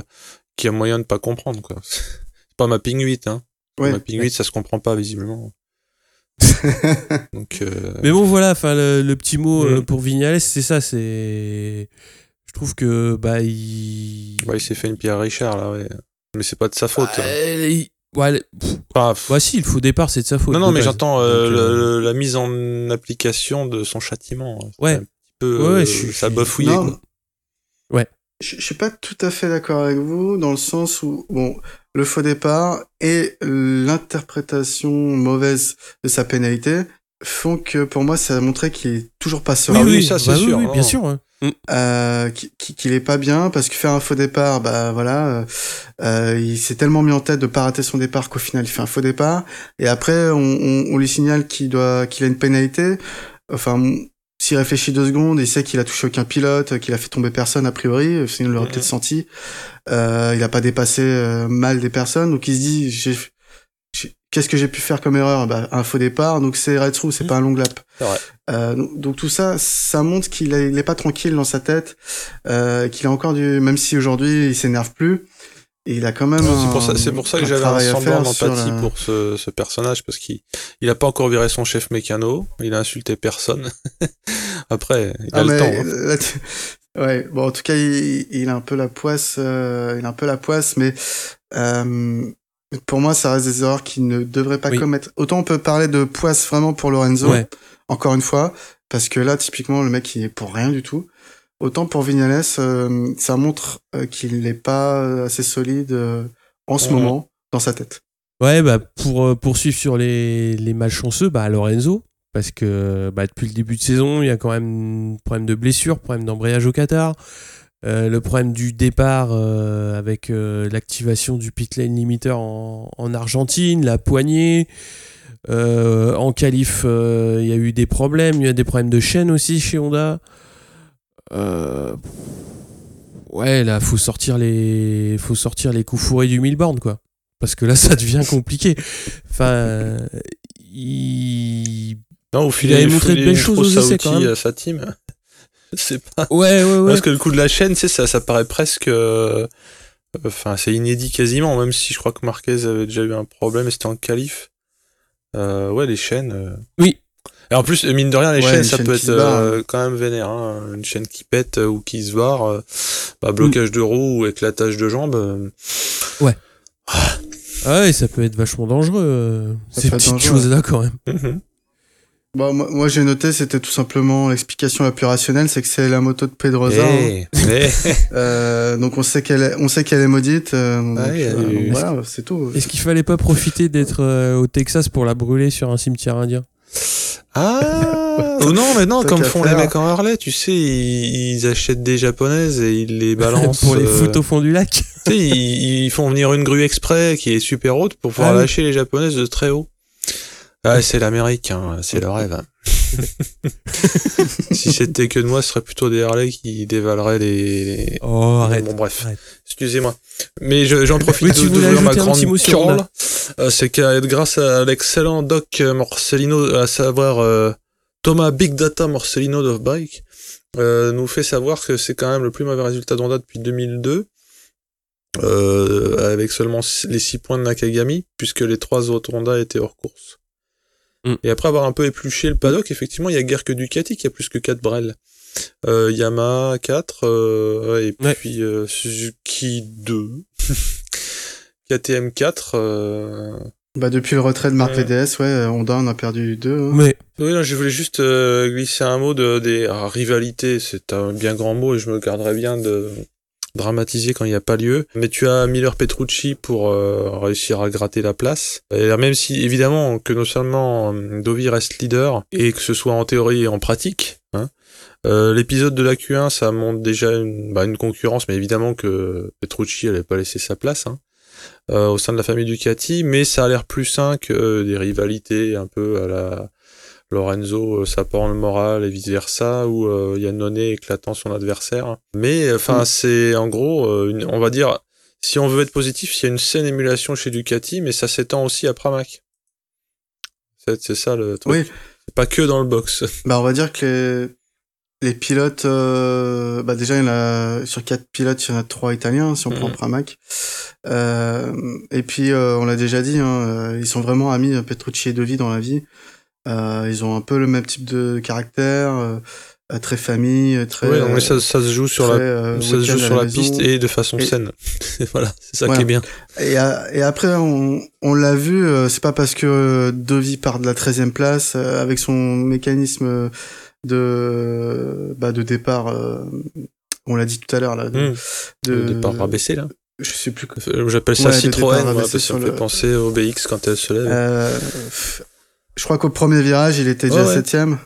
qui a moyen de pas comprendre quoi. C'est pas mapping 8 hein. Ouais. Mapping 8 ça se comprend pas visiblement. Donc, euh, Mais bon, voilà, enfin, le, le petit mot euh, Mm. pour Vignales, c'est ça, c'est. Je trouve que, bah, il. bah, il s'est fait une pierre Richard, là, ouais. Mais c'est pas de sa faute. Bah, hein. il- Ouais, pff, bah, si, le faux départ, c'est de sa faute. non, non, mais j'entends euh, euh, la mise en application de son châtiment. C'est Ouais. Un petit peu, Ouais, ouais, euh, je suis- ça bafouillé, je suis pas tout à fait d'accord avec vous dans le sens où bon le faux départ et l'interprétation mauvaise de sa pénalité font que pour moi ça a montré qu'il est toujours pas Oui, serein, Ah oui, oui, ça, c'est bah oui, sûr, oui, bien sûr. hein. euh, qu'il qu'il est pas bien parce que faire un faux départ bah voilà euh, euh, il s'est tellement mis en tête de pas rater son départ qu'au final il fait un faux départ et après on, on, on lui signale qu'il doit qu'il a une pénalité enfin s'il réfléchit deux secondes, il sait qu'il a touché aucun pilote, qu'il a fait tomber personne a priori, sinon il l'aurait peut-être senti. Euh, il a pas dépassé euh, mal des personnes, donc il se dit j'ai- j'ai- qu'est-ce que j'ai pu faire comme erreur? Bah, Un faux départ, donc c'est through, c'est Mhm. pas un long lap. Euh, donc, donc tout ça, ça montre qu'il est, il est pas tranquille dans sa tête, euh, qu'il a encore du, même si aujourd'hui il s'énerve plus, il a quand même. C'est pour ça, c'est pour ça que j'avais un semblant d'empathie la- pour ce, ce personnage parce qu'il il a pas encore viré son chef mécano, il a insulté personne. Après, il a Ah, le temps. hein. là, tu- Ouais, bon, en tout cas, il, il a un peu la poisse, euh, il a un peu la poisse, mais euh, pour moi, ça reste des erreurs qu'il ne devrait pas Oui. commettre. Autant on peut parler de poisse vraiment pour Lorenzo, Ouais. encore une fois, parce que là, typiquement, le mec, il est pour rien du tout. Autant pour Vignales, euh, ça montre euh, qu'il n'est pas euh, assez solide en ce moment dans sa tête. Ouais, bah, pour poursuivre sur les, les malchanceux, bah, Lorenzo, parce que bah, depuis le début de saison, il y a quand même problème de blessure, problème d'embrayage au Qatar, euh, le problème du départ euh, avec euh, l'activation du pit lane limiter en, en Argentine, la poignée. En qualif, il y a eu des problèmes, il y a des problèmes de chaîne aussi chez Honda. Euh, ouais, là, faut sortir les, faut sortir les coups fourrés du Milborn, quoi parce que là ça devient compliqué. Enfin, il... Non, au filet, avait montré de belles choses aux essais, quand même. à sa team. C'est pas. Ouais, ouais, ouais. Parce que le coup de la chaîne, sais, ça, ça paraît presque. euh, Enfin, c'est inédit quasiment, même si je crois que Marquez avait déjà eu un problème et c'était en qualif. Euh, ouais, les chaînes. euh. Oui. Et en plus, mine de rien, les Ouais, chaînes, ça chaîne peut être euh, quand même vénère. Hein. Une chaîne qui pète ou qui se barre, euh, bah, blocage de roue ou éclatage de jambes. euh. Ah ouais, ça peut être vachement dangereux, euh, ces petites choses-là quand même. Mhm. Bon, moi, moi, j'ai noté, c'était tout simplement l'explication la plus rationnelle, c'est que c'est la moto de Pedrosa. hein. Eh. Euh, donc on sait qu'elle est, on sait qu'elle est maudite. euh, donc, Ouais, il y a euh, du- donc voilà, c'est tout. Est-ce qu'il fallait pas profiter d'être euh, au Texas pour la brûler sur un cimetière indien? Ah Ou non, mais non, comme font faire. les mecs en Harley, tu sais, ils, ils achètent des japonaises et ils les balancent. pour les euh, foutre au fond du lac Tu sais, ils, ils font venir une grue exprès qui est super haute pour pouvoir Ah oui. lâcher les japonaises de très haut. Ah, c'est l'Amérique, hein, c'est le rêve. si c'était que de moi, ce serait plutôt des Harley qui dévaleraient les. Oh, arrête. Bon, bref. arrête. Excusez-moi. Mais je- j'en profite Oui, de d'ouvrir ma grande petit mot sur curl. Honda. Euh, c'est que grâce à l'excellent doc Morcellino, à savoir euh, Thomas Big Data Morcellino de Bike, euh, nous fait savoir que c'est quand même le plus mauvais résultat d'Honda depuis 2002. Euh, avec seulement les 6 points de Nakagami, puisque les trois autres Honda étaient hors course. Mm. Et après avoir un peu épluché le paddock, effectivement, il y a guère que Ducati qui a plus que 4 Brel. Euh, Yamaha 4, euh, ouais, et Ouais. puis euh, Suzuki 2, KTM 4. Euh... Bah depuis le retrait de Marc Ouais. VDS, ouais, euh, Honda on a perdu deux. hein. Mais Oui, non, je voulais juste euh, glisser un mot de des ah, rivalités. C'est un bien grand mot et je me garderai bien de dramatiser quand il n'y a pas lieu. Mais tu as Miller Petrucci pour euh, réussir à gratter la place. Et même si évidemment que non seulement euh, Dovi reste leader et que ce soit en théorie et en pratique. Hein, euh, L'épisode de la Q1, ça montre déjà une, bah, une concurrence, mais évidemment que Petrucci n'allait pas laisser sa place. Hein euh, au sein de la famille Ducati, mais ça a l'air plus sain que euh, des rivalités un peu à la Lorenzo euh, sapant le moral et vice versa, ou euh, Yannone éclatant son adversaire. Mais enfin, Mm. c'est en gros, euh, une- on va dire, si on veut être positif, il y a une saine émulation chez Ducati, mais ça s'étend aussi à Pramac. C'est ça le truc. Oui, C'est pas que dans le box. bah on va dire que les, les pilotes, euh, bah déjà il y en a sur quatre pilotes, il y en a trois italiens si on prend Mhm. Pramac. Euh, et puis euh, on l'a déjà dit, hein, euh, ils sont vraiment amis Petrucci et Dovi dans la vie. Euh, ils ont un peu le même type de caractère, euh, euh, très famille, très. Ouais, non, mais ça, ça se joue sur la, euh, ça se joue sur la piste et de façon Et- saine. voilà, c'est ça Voilà. qui est bien. Et, a- et après, on, on l'a vu, euh, c'est pas parce que euh, Dovi part de la 13e place euh, avec son mécanisme de, bah, de départ, euh, on l'a dit tout à l'heure, là, de, Hmm. de- Le départ rabaissé là. je sais plus que, Euh, J'appelle ça Ouais, Citroën, moi, parce que ça me fait le- penser au BX quand elle se lève. euh, je crois qu'au premier virage, il était déjà Ouais, ouais. 7e.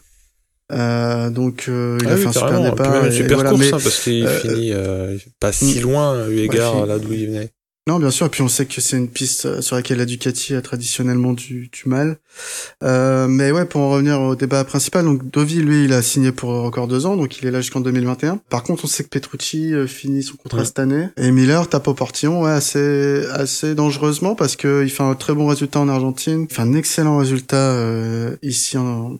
Euh, donc, euh, il Ah a oui, fait un super départ. même une et super voilà, course, mais- hein, parce qu'il euh, finit euh, pas si loin, eu égard Ouais, à là d'où il venait. Non, bien sûr. Et puis on sait que c'est une piste euh, sur laquelle la Ducati a traditionnellement du, du mal. Euh, mais ouais, pour en revenir au débat principal, donc Dovi, lui, il a signé pour encore deux ans, donc il est là jusqu'en 2021. Par contre, on sait que Petrucci euh, finit son contrat Ouais. cette année. Et Miller tape au portillon, ouais, assez, assez dangereusement parce que il fait un très bon résultat en Argentine, il fait un excellent résultat euh, ici en,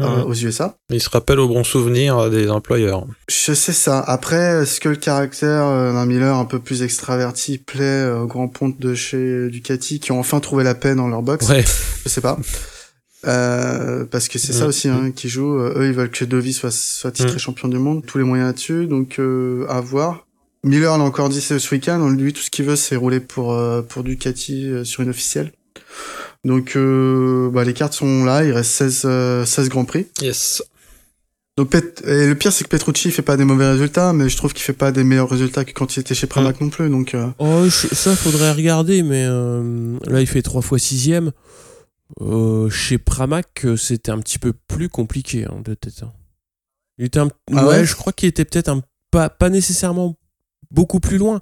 euh, Mhm. aux USA. Il se rappelle au bon souvenir des employeurs. Je sais ça. Après, est-ce que le caractère euh, d'un Miller un peu plus extraverti plaît euh, aux grands pontes de chez Ducati qui ont enfin trouvé la paix dans leur box? Ouais. Je sais pas. Euh, parce que c'est ça aussi hein, qui joue. Euh, eux, ils veulent que Dovi soit, soit titré Mm. champion du monde. Tous les moyens là-dessus. Donc, euh, à voir. Miller l'a encore dit ce ce week-end. Lui, tout ce qu'il veut, c'est rouler pour, euh, pour Ducati euh, sur une officielle. Donc, euh, bah, les cartes sont là. Il reste 16, euh, 16 Grands Prix. Yes. Donc, Pet- et le pire, c'est que Petrucci il fait pas des mauvais résultats, mais je trouve qu'il fait pas des meilleurs résultats que quand il était chez Pramac non plus. Donc, euh, Oh, je- ça, faudrait regarder, mais euh, là, il fait trois fois sixième. Euh, chez Pramac, c'était un petit peu plus compliqué, hein, de tête. hein. Il était un... Ah ouais, ouais? je crois qu'il était peut-être un... pas, pas nécessairement beaucoup plus loin,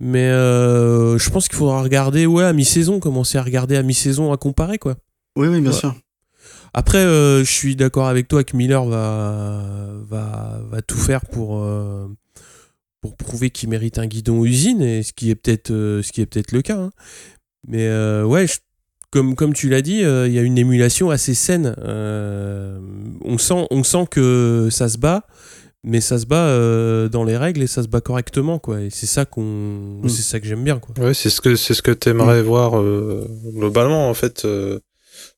mais euh, je pense qu'il faudra regarder, ouais, à mi-saison, commencer à regarder à mi-saison, à comparer, quoi. oui, oui, bien Ouais. sûr. Après, euh, je suis d'accord avec toi que Miller va, va, va tout faire pour, euh, pour prouver qu'il mérite un guidon usine, et ce qui est peut-être peut-être le cas. hein. Mais ouais, je- comme, comme tu l'as dit, il y a une émulation assez saine. On, sent, on sent que ça se bat, mais ça se bat euh, dans les règles et ça se bat correctement. Quoi. Et c'est ça, qu'on, Mm. c'est ça que j'aime bien. Quoi. Ouais, c'est ce que c'est ce que t'aimerais voir euh, globalement en fait. Euh,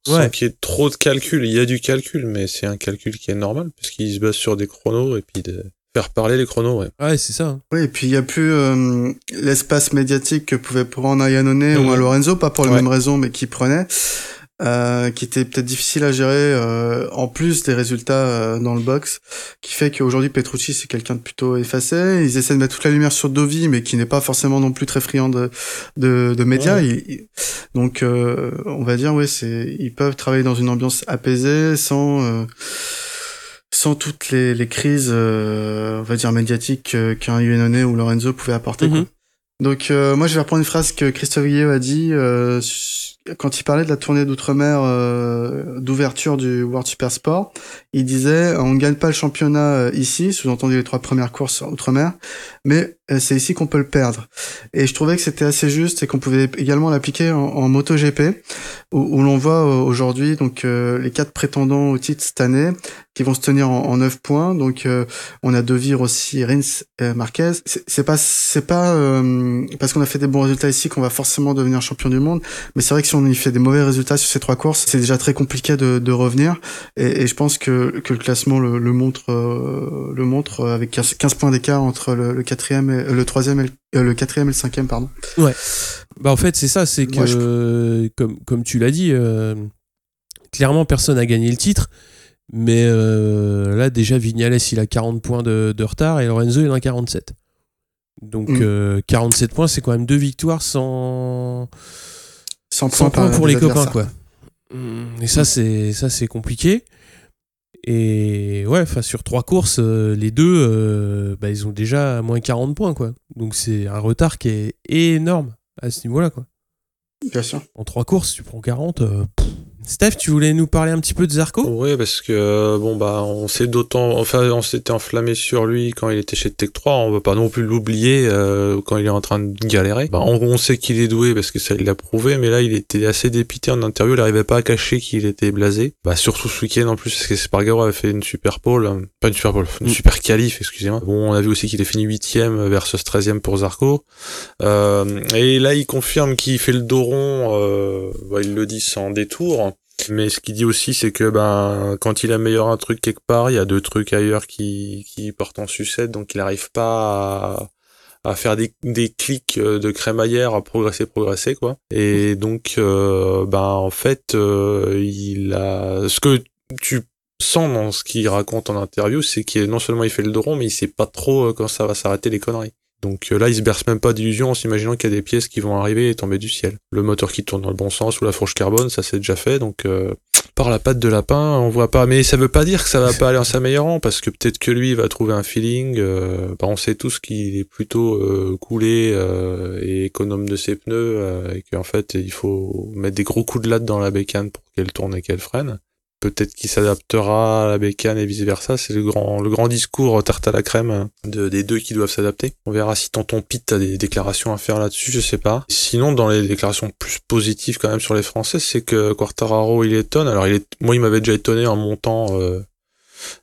sans Ouais. qu'il y ait trop de calcul. Il y a du calcul, mais c'est un calcul qui est normal parce qu'il se base sur des chronos et puis de faire parler les chronos. Ouais. Ouais, c'est ça. hein. Oui, et puis il y a plus euh, l'espace médiatique que pouvait prendre un Iannone ou Mhm. un Lorenzo, pas pour les Ouais. mêmes raisons, mais qui prenait, euh, qui était peut-être difficile à gérer, euh, en plus des résultats euh, dans le box, qui fait qu'aujourd'hui Petrucci c'est quelqu'un de plutôt effacé. Ils essaient de mettre toute la lumière sur Dovi, mais qui n'est pas forcément non plus très friand de de, de médias. Ouais. Il- il- donc euh, on va dire, ouais, c'est ils peuvent travailler dans une ambiance apaisée, sans euh, sans toutes les, les crises, euh, on va dire médiatiques qu'un Iannone ou Lorenzo pouvait apporter. quoi. Mhm. Donc euh, moi je vais reprendre une phrase que Christophe Guilleux a dit euh, quand il parlait de la tournée d'outre-mer euh, d'ouverture du World Super Sport. Il disait on ne gagne pas le championnat euh, ici, sous-entendu les trois premières courses outre-mer, mais euh, c'est ici qu'on peut le perdre. Et je trouvais que c'était assez juste et qu'on pouvait également l'appliquer en, MotoGP, où, l'on voit euh, aujourd'hui donc euh, les quatre prétendants au titre cette année qui vont se tenir en, en 9 points. Donc euh, on a De Vire aussi, Rins, euh, Marquez. C'est pas c'est pas parce qu'on a fait des bons résultats ici qu'on va forcément devenir champion du monde. Mais c'est vrai que si on y fait des mauvais résultats sur ces trois courses, c'est déjà très compliqué de, de revenir. Et, et je pense que, que le classement le, le montre euh, le montre euh, avec 15, 15 points d'écart entre le, le quatrième, et, euh, le troisième, et le, euh, le quatrième et le cinquième, pardon. Bah en fait c'est ça, c'est que je- euh, comme, comme tu l'as dit, euh, clairement personne n'a gagné le titre, mais euh, là déjà Vignales il a 40 points de, de retard et Lorenzo il en a 47. Donc Mm. euh, 47 points c'est quand même deux victoires sans, 100 sans points, points par pour les copains quoi. Mm, Et ça c'est ça c'est compliqué. Et ouais, enfin sur trois courses, euh, les deux, euh, bah, ils ont déjà moins 40 points quoi. Donc c'est un retard qui est énorme à ce niveau-là quoi. Bien sûr. En trois courses, tu prends 40. euh, pff. Steph, tu voulais nous parler un petit peu de Zarco? Ouais, parce que euh, bon bah on s'est d'autant, enfin on s'était enflammé sur lui quand il était chez Tech 3. On va pas non plus l'oublier euh, quand il est en train de galérer. Bah, on, on sait qu'il est doué parce que ça il l'a prouvé, mais là il était assez dépité en interview. Il arrivait pas à cacher qu'il était blasé. Bah surtout ce week-end en plus parce que Spargaro avait fait une super pole, euh, pas une super pole, une Mm. super qualif, excusez-moi. Bon, on a vu aussi qu'il est fini huitième versus 13e pour Zarco. Euh, et là il confirme qu'il fait le dos rond. Euh, bah, il le dit sans détour. Mais ce qu'il dit aussi, c'est que ben quand il améliore un truc quelque part, il y a deux trucs ailleurs qui, qui portent en sucette, donc il n'arrive pas à, faire des, des clics euh, de crémaillère, à progresser, progresser quoi. Et donc euh, ben en fait, euh, il a ce que tu sens dans ce qu'il raconte en interview, c'est qu'il non seulement il fait le dos rond, mais il sait pas trop quand ça va s'arrêter les conneries. Donc euh, là, il se berce même pas d'illusions en s'imaginant qu'il y a des pièces qui vont arriver et tomber du ciel. Le moteur qui tourne dans le bon sens ou la fourche carbone, ça c'est déjà fait. Donc euh, par la patte de lapin, on voit pas. Mais ça veut pas dire que ça va pas aller en s'améliorant parce que peut-être que lui il va trouver un feeling. Euh, bah, on sait tous qu'il est plutôt euh, coulé euh, et économe de ses pneus euh, et qu'en fait il faut mettre des gros coups de latte dans la bécane pour qu'elle tourne et qu'elle freine peut-être qu'il s'adaptera à la bécane et vice versa. C'est le grand, le grand discours tarte à la crème de, des deux qui doivent s'adapter. On verra si Tonton Pete a des déclarations à faire là-dessus, je sais pas. Sinon, dans les déclarations plus positives quand même sur les Français, c'est que Quartararo il étonne. Alors il est, moi il m'avait déjà étonné en montant euh,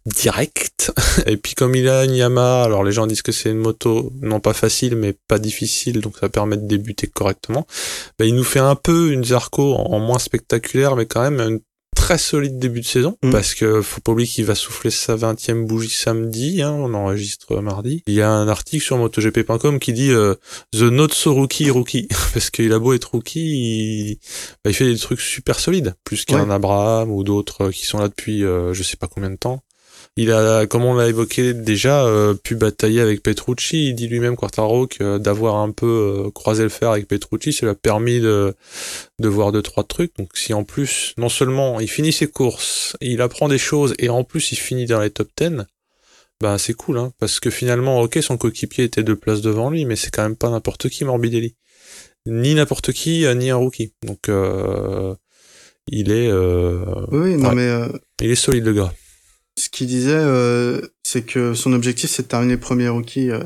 direct. Et puis comme il a une Yamaha, alors les gens disent que c'est une moto non pas facile mais pas difficile, donc ça permet de débuter correctement. Ben, il nous fait un peu une Zarco en, en moins spectaculaire, mais quand même une très solide début de saison Mm. parce que faut pas oublier qu'il va souffler sa 20e bougie samedi, hein, on enregistre mardi. Il y a un article sur MotoGP.com qui dit euh, The Not So Rookie Rookie parce qu'il a beau être rookie, il, bah, il fait des trucs super solides, plus qu'un Ouais. Abraham ou d'autres qui sont là depuis euh, je sais pas combien de temps. Il a, comme on l'a évoqué déjà, euh, pu batailler avec Petrucci. Il dit lui-même, Quartaro, que d'avoir un peu euh, croisé le fer avec Petrucci, ça lui a permis de, de voir deux, trois trucs. Donc si en plus, non seulement il finit ses courses, il apprend des choses, et en plus il finit dans les top 10, bah c'est cool, hein, parce que finalement, ok, son coéquipier était deux places devant lui, mais c'est quand même pas n'importe qui, Morbidelli. Ni n'importe qui, euh, ni un rookie. Donc euh, il est, euh, Oui, non Ouais. mais euh, il est solide le gars. Ce qu'il disait, euh, c'est que son objectif c'est de terminer premier rookie. euh,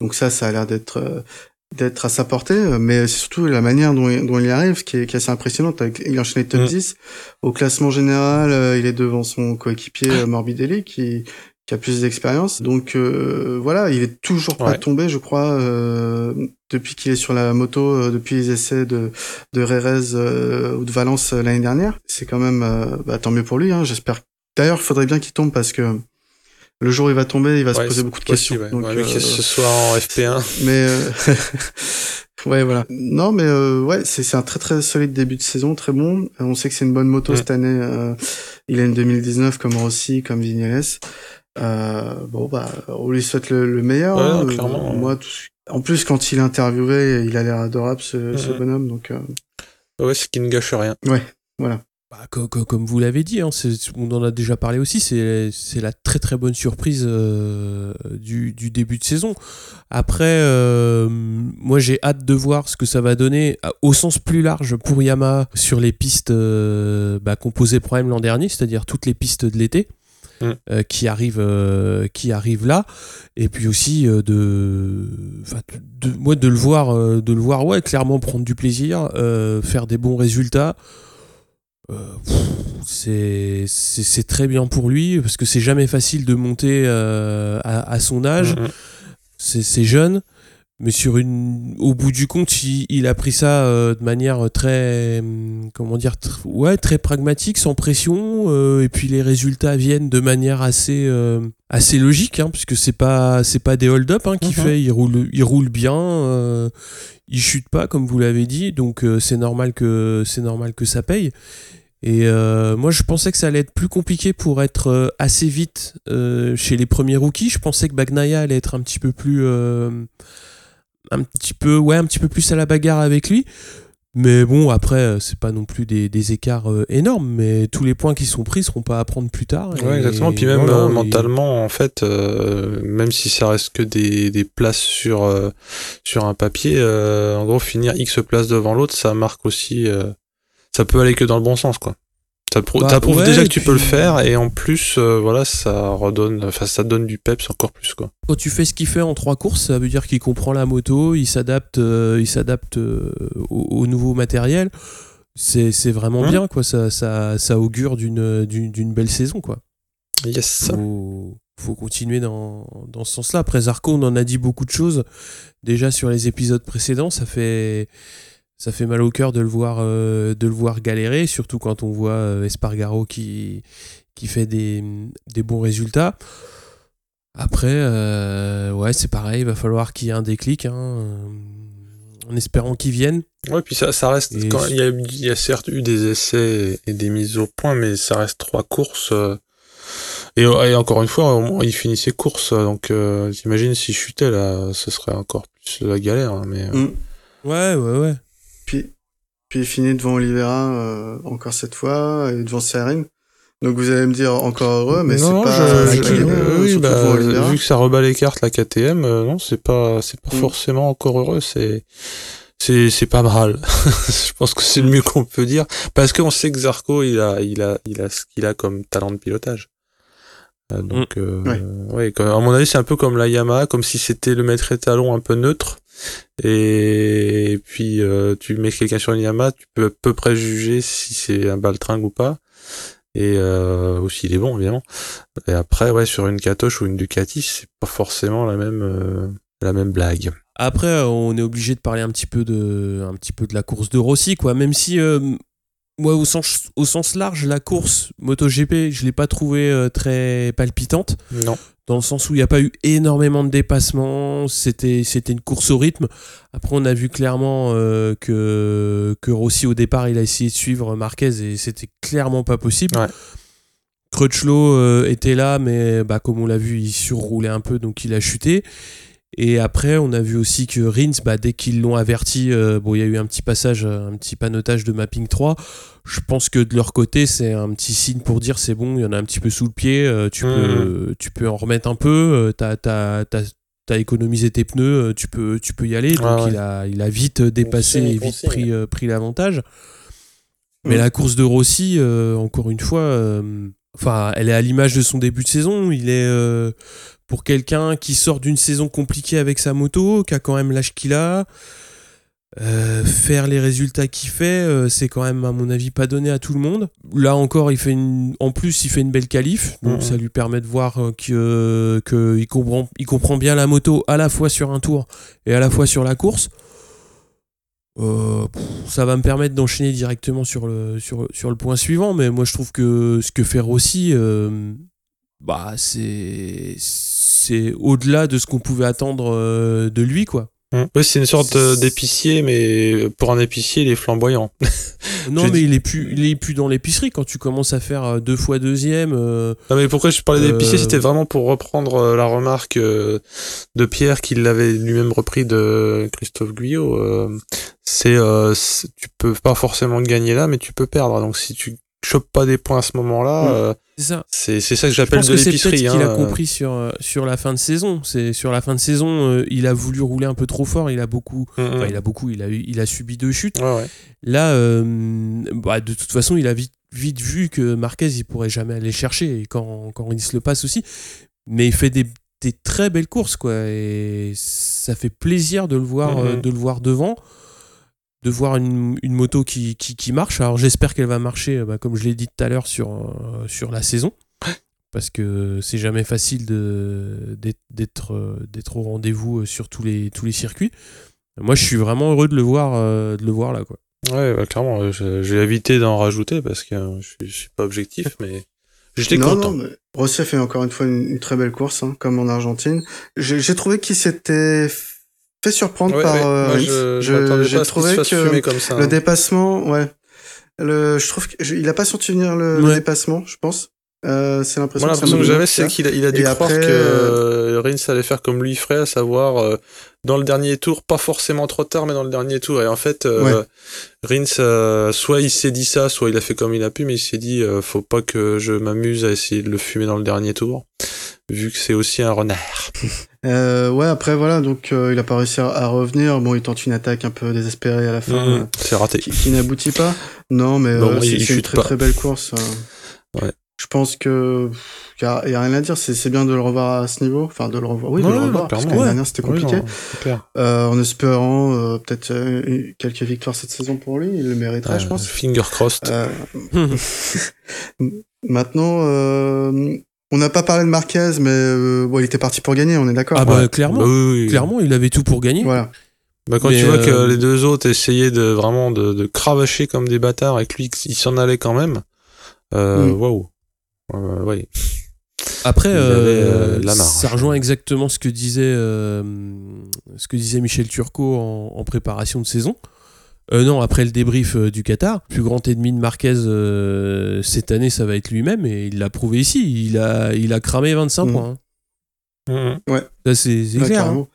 donc ça, ça a l'air d'être euh, d'être à sa portée, euh, mais c'est surtout la manière dont il, dont il y arrive qui est, qui est assez impressionnante. Il enchaîne les top Mm. 10. Au classement général, euh, il est devant son coéquipier euh, Morbidelli qui qui a plus d'expérience. Donc euh, voilà, il est toujours pas Ouais. tombé, je crois, euh, depuis qu'il est sur la moto, euh, depuis les essais de de Rérez euh, ou de Valence l'année dernière. C'est quand même bah, tant mieux pour lui. Hein, J'espère. D'ailleurs, il faudrait bien qu'il tombe parce que le jour où il va tomber, il va se Ouais, poser beaucoup de possible, questions. ouais. Donc, Ouais, euh, que ce soit en FP1. mais euh, ouais, voilà. Non, mais euh, ouais, c'est c'est un très très solide début de saison, très bon. Euh, On sait que c'est une bonne moto cette année. euh, il a une 2019 comme Rossi, comme Vignales. Euh, bon bah, on lui souhaite le, le meilleur. Ouais, hein. clairement. moi, tout en plus quand il est interviewé, il a l'air adorable ce, ce Mhm. bonhomme. Donc euh, Ouais, ce qui ne gâche rien. voilà. Bah, co- co- comme vous l'avez dit, hein, on en a déjà parlé aussi, c'est la très très bonne surprise euh, du, du début de saison. Après, euh, moi j'ai hâte de voir ce que ça va donner au sens plus large pour Yamaha sur les pistes euh, bah, composées Prime l'an dernier, c'est-à-dire toutes les pistes de l'été. Mm. euh, qui arrivent euh, qui là et puis aussi euh, de, de moi de le voir de le voir ouais clairement prendre du plaisir faire des bons résultats c'est c'est c'est très bien pour lui parce que c'est jamais facile de monter euh, à, à son âge Mhm. c'est c'est jeune mais sur une au bout du compte il, il a pris ça euh, de manière très hum, comment dire tr- ouais très pragmatique sans pression euh, et puis les résultats viennent de manière assez euh, assez logique hein, puisque c'est pas c'est pas des hold up hein, qu'il Mhm. fait il roule il roule bien il chute pas comme vous l'avez dit donc c'est normal que c'est normal que ça paye et euh, moi, je pensais que ça allait être plus compliqué pour être assez vite euh, chez les premiers rookies. Je pensais que Bagnaia allait être un petit peu plus, euh, un petit peu, ouais, un petit peu plus à la bagarre avec lui. Mais bon, après, euh, c'est pas non plus des, des écarts euh, énormes. Mais tous les points qui sont pris seront pas à prendre plus tard. Ouais, Et exactement. Puis même voilà, euh, et- mentalement, en fait, euh, même si ça reste que des, des places sur euh, sur un papier, en gros, finir X places devant l'autre, ça marque aussi. ça peut aller que dans le bon sens, quoi. Bah, t'approuves ouais, déjà que tu peux le faire, et en plus, euh, voilà, ça redonne, enfin, ça donne du peps encore plus, quoi. Quand tu fais ce qu'il fait en trois courses, ça veut dire qu'il comprend la moto, il s'adapte, euh, il s'adapte euh, au, au nouveau matériel. C'est c'est vraiment Hein bien, quoi. Ça, ça, ça augure d'une d'une d'une belle saison, quoi. Yes. Faut, faut continuer dans, dans ce sens-là. Après Zarco, on en a dit beaucoup de choses. Déjà sur les épisodes précédents, ça fait ça fait mal au cœur de le voir euh, de le voir galérer, surtout quand on voit euh, Espargaro qui qui fait des, des bons résultats. Après, euh, ouais, c'est pareil, il va falloir qu'il y ait un déclic, hein, en espérant qu'il vienne. Ouais, puis ça, ça reste. Et- quand- Il y, a, il y a certes eu des essais et des mises au point, mais ça reste trois courses. et, et encore une fois, au moins, il finit ses courses. Donc, euh, t'imagines s'il chutait là, ce serait encore plus la galère. hein, mais euh, Mm. Ouais, ouais, ouais. Puis, puis il finit devant Oliveira euh, encore cette fois et devant Serine. Donc vous allez me dire encore heureux, mais c'est pas. je- oui, bah, Oliveira. vu que ça rebat les cartes la KTM, euh, non, c'est pas, c'est pas Mm. forcément encore heureux. C'est, c'est, c'est pas mal. je pense que c'est le mieux qu'on peut dire, parce qu'on sait que Zarco, il a, il a, il a ce qu'il a comme talent de pilotage. Euh, donc, euh, Ouais. à mon avis, c'est un peu comme la Yamaha, comme si c'était le maître étalon un peu neutre. Et, puis, euh, tu mets quelqu'un sur une Yamaha, tu peux à peu près juger si c'est un baltringue ou pas. Et euh, aussi, il est bon, évidemment. Et après, ouais, sur une Katoche ou une Ducati, c'est pas forcément la même, euh, la même blague. Après, euh, on est obligé de parler un petit peu de, un petit peu de la course de Rossi, quoi. Même si, euh, moi, au sens, au sens large, la course MotoGP, je l'ai pas trouvée très palpitante. Non. Dans le sens où il n'y a pas eu énormément de dépassements, c'était c'était une course au rythme. Après, on a vu clairement euh, que, que Rossi, au départ, il a essayé de suivre Marquez et c'était clairement pas possible. Ouais. Crutchlow euh, était là, mais bah, comme on l'a vu, il surroulait un peu, donc il a chuté. Et après, on a vu aussi que Rins, bah, dès qu'ils l'ont averti, euh, bon, il y a eu un petit passage, euh, un petit panotage de mapping 3. Je pense que de leur côté, c'est un petit signe pour dire c'est bon, il y en a un petit peu sous le pied, euh, tu, Mhm. peux, tu peux en remettre un peu, euh, t'as, t'as- t'as- t'as économisé tes pneus, euh, tu peux, tu peux y aller. Donc ouais. Il, a, il a vite dépassé et vite pris, euh, pris l'avantage. Mais Mhm. la course de Rossi, euh, encore une fois, euh, enfin, elle est à l'image de son début de saison. Il est euh, pour quelqu'un qui sort d'une saison compliquée avec sa moto, qui a quand même l'âge qu'il a. euh, faire les résultats qu'il fait, euh, c'est quand même à mon avis pas donné à tout le monde. Là encore, il fait une, en plus, il fait une belle qualif, donc Mhm. ça lui permet de voir que, que il comprend, il comprend bien la moto à la fois sur un tour et à la fois sur la course. Euh, ça va me permettre d'enchaîner directement sur le, sur, sur le point suivant, mais moi je trouve que ce que fait Rossi, euh, bah, c'est, c'est au-delà de ce qu'on pouvait attendre euh, de lui, quoi. Hum. Ouais, c'est une sorte euh, d'épicier, mais pour un épicier, il est flamboyant. Non, mais dit- il est plus, il est plus dans l'épicerie quand tu commences à faire euh, deux fois deuxième. euh, Non, mais pourquoi je parlais d'épicier, Euh, c'était vraiment pour reprendre la remarque de Pierre qu'il l'avait lui-même repris de Christophe Guyot. c'est, euh, tu peux pas forcément gagner là, mais tu peux perdre. Donc si tu chopes pas des points à ce moment-là, Mm. C'est ça. c'est, ça que j'appelle de que c'est l'épicerie. qu'il a hein. compris sur, euh, sur la fin de saison. C'est sur la fin de saison, euh, il a voulu rouler un peu trop fort. Il a beaucoup, hum. enfin, il a beaucoup, il a eu, il a subi deux chutes. Ouais, ouais. Là, euh, bah, de toute façon, il a vite, vite vu que Marquez, il pourrait jamais aller le chercher, et quand, quand il se le passe aussi. Mais il fait des, des très belles courses, quoi. Et ça fait plaisir de le voir, euh, de le voir devant, de voir une, une moto qui, qui, qui marche. Alors j'espère qu'elle va marcher, bah, comme je l'ai dit tout à l'heure, sur, euh, sur la saison. Parce que c'est jamais facile de- d'être d'être euh, d'être au rendez-vous euh, sur tous les, tous les circuits. Moi, je suis vraiment heureux de le voir, euh, de le voir là, quoi. Ouais, bah, clairement, vais éviter d'en rajouter parce que euh, je, suis, je suis pas objectif, mais j'étais content. non, mais Rossi a fait encore une fois une, une très belle course, hein, comme en Argentine. J'ai j'ai trouvé qu'il s'était fait surprendre Ouais, par ouais, euh, moi, je, trouvé que fumer comme ça. le hein. dépassement, ouais. Le, je trouve qu'il a pas senti venir le, dépassement, je pense. Euh, c'est l'impression que j'avais, c'est qu'il a, il a dû croire après, que euh, allait faire comme lui ferait, à savoir euh, dans le dernier tour, pas forcément trop tard, mais dans le dernier tour. Et en fait, Ouais. Soit il s'est dit ça, soit il a fait comme il a pu, mais il s'est dit, faut pas que je m'amuse à essayer de le fumer dans le dernier tour, vu que c'est aussi un renard. Euh, ouais, après voilà, donc euh, il a pas réussi à, revenir. Bon, il tente une attaque un peu désespérée à la fin, Mmh, c'est raté. qui, qui n'aboutit pas. Non, mais euh, il- c'est il une très pas. très belle course. euh. Ouais. Je pense que y a, y a rien à dire. C'est bien de le revoir à ce niveau. Enfin, de le revoir. Oui, de Ouais, le ouais, revoir. Parce que l'année ouais. dernière c'était compliqué. non. Euh, en espérant euh, peut-être euh, quelques victoires cette saison pour lui, il le mériterait, je Euh, pense. Finger crossed. Euh, maintenant, euh, on n'a pas parlé de Marquez, mais euh, bon, il était parti pour gagner, on est d'accord. ah bah Ouais. clairement, Bah oui, oui. clairement, il avait tout pour gagner. Voilà. Bah, quand Mais, tu vois que euh, les deux autres essayaient de vraiment de, de cravacher comme des bâtards et que lui, il s'en allait quand même, euh, Mm. waouh. Ouais. Après, euh, avait, euh, la marge. ça rejoint exactement ce que disait, euh, ce que disait Michel Turcot en, en préparation de saison. Euh, non, après le débrief euh, du Qatar, plus grand ennemi de Marquez euh, cette année, ça va être lui-même et il l'a prouvé ici. Il a, il a cramé 25 Mm. points. hein. Mm. Ça, c'est c'est Ouais, clair. hein.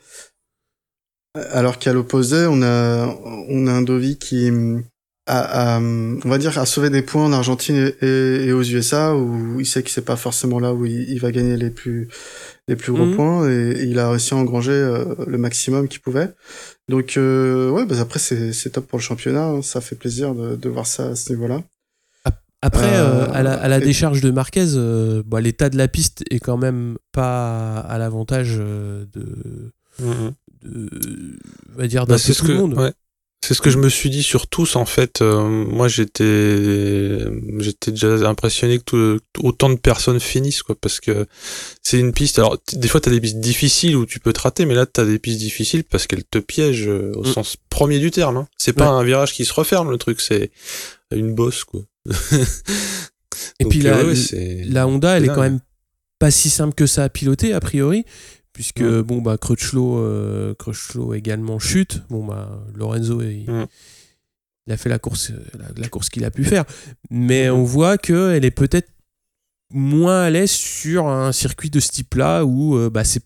Alors qu'à l'opposé, on a, on a un Dovi qui a, a, on va dire, a sauvé des points en Argentine et, et- et aux USA où il sait que c'est pas forcément là où il, il va gagner les plus, les plus gros Mhm. points et, et il a réussi à engranger euh, le maximum qu'il pouvait. Donc, euh, ouais, bah après, c'est, c'est top pour le championnat. hein. Ça fait plaisir de, de voir ça à ce niveau-là. Après, euh, Euh, à la, à la et- décharge de Marquez, euh, bah, l'état de la piste est quand même pas à l'avantage de, Mm, mm. de, on va dire, d'un Bah, tout que, le monde. ouais. C'est ce que je me suis dit sur tous en fait. Euh, moi j'étais j'étais déjà impressionné que tout, autant de personnes finissent quoi parce que c'est une piste. Alors des fois t'as des pistes difficiles où tu peux te rater, mais là t'as des pistes difficiles parce qu'elles te piègent euh, au Mm. sens premier du terme. Hein. C'est pas un virage qui se referme le truc, c'est une bosse quoi. Et Donc, puis euh, la, ouais, c'est- la Honda, elle est quand même pas si simple que ça à piloter, a priori, puisque bon bah Crutchlow, euh, Crutchlow également chute. Bon bah Lorenzo, il, Mm. il a fait la course, euh, la, la course qu'il a pu faire, mais Mm. on voit que elle est peut-être moins à l'aise sur un circuit de ce type-là où euh, bah, c'est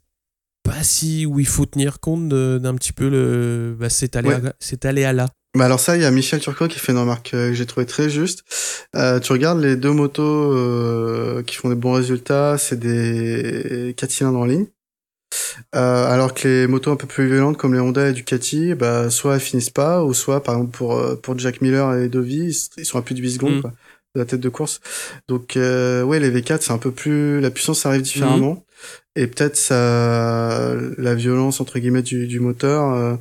pas si où il faut tenir compte d'un petit peu le bah, cet aléa, cet aléa-là. Bah alors ça, il y a Michel Turcot qui fait une remarque euh, que j'ai trouvé très juste. Euh, tu regardes les deux motos euh, qui font des bons résultats, c'est des 4 cylindres en ligne. Euh, alors que les motos un peu plus violentes comme les Honda et Ducati, bah, soit elles finissent pas, ou soit par exemple pour, euh, pour Jack Miller et Dovi, ils- sont à plus de 8 secondes Mm. quoi, de la tête de course. Donc euh, ouais, les V4 c'est un peu plus... La puissance arrive différemment. Et peut-être ça, la violence entre guillemets du, du moteur euh,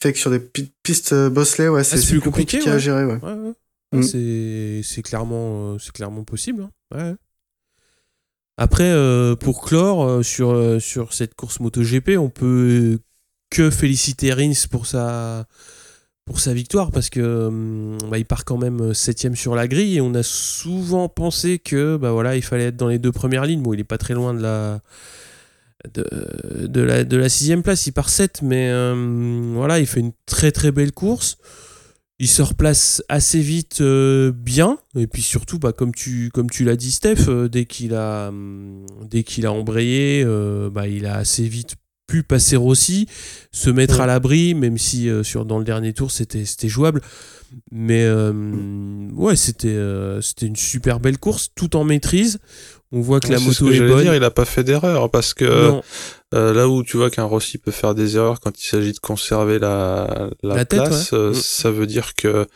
fait que sur des pi- pistes euh, bosselées, ouais, c'est c'est plus plus compliqué, compliqué, à gérer, ouais. Ouais, ouais. Mm. C'est c'est clairement, euh, c'est clairement possible. hein. Ouais. Après, euh, pour clore euh, sur, euh, sur cette course MotoGP, on peut que féliciter Rins pour sa, pour sa victoire parce que hum, bah, il part quand même septième sur la grille et on a souvent pensé que bah voilà il fallait être dans les deux premières lignes. Bon, il est pas très loin de la de, la de la sixième place. Il part 7 mais hum, voilà il fait une très très belle course. Il se replace assez vite euh, bien. Et puis surtout bah, comme tu comme tu l'as dit Steph euh, dès qu'il a hum, dès qu'il a embrayé euh, bah, il a assez vite pu passer Rossi se mettre Ouais. à l'abri même si sur dans le dernier tour c'était c'était jouable. Mais ouais c'était c'était une super belle course tout en maîtrise on voit que la Ouais, c'est ce moto que est bonne dire, il a pas fait d'erreur parce que Euh, là où tu vois qu'un Rossi peut faire des erreurs quand il s'agit de conserver la, la, La tête, place, ouais. euh, Mm. ça veut dire que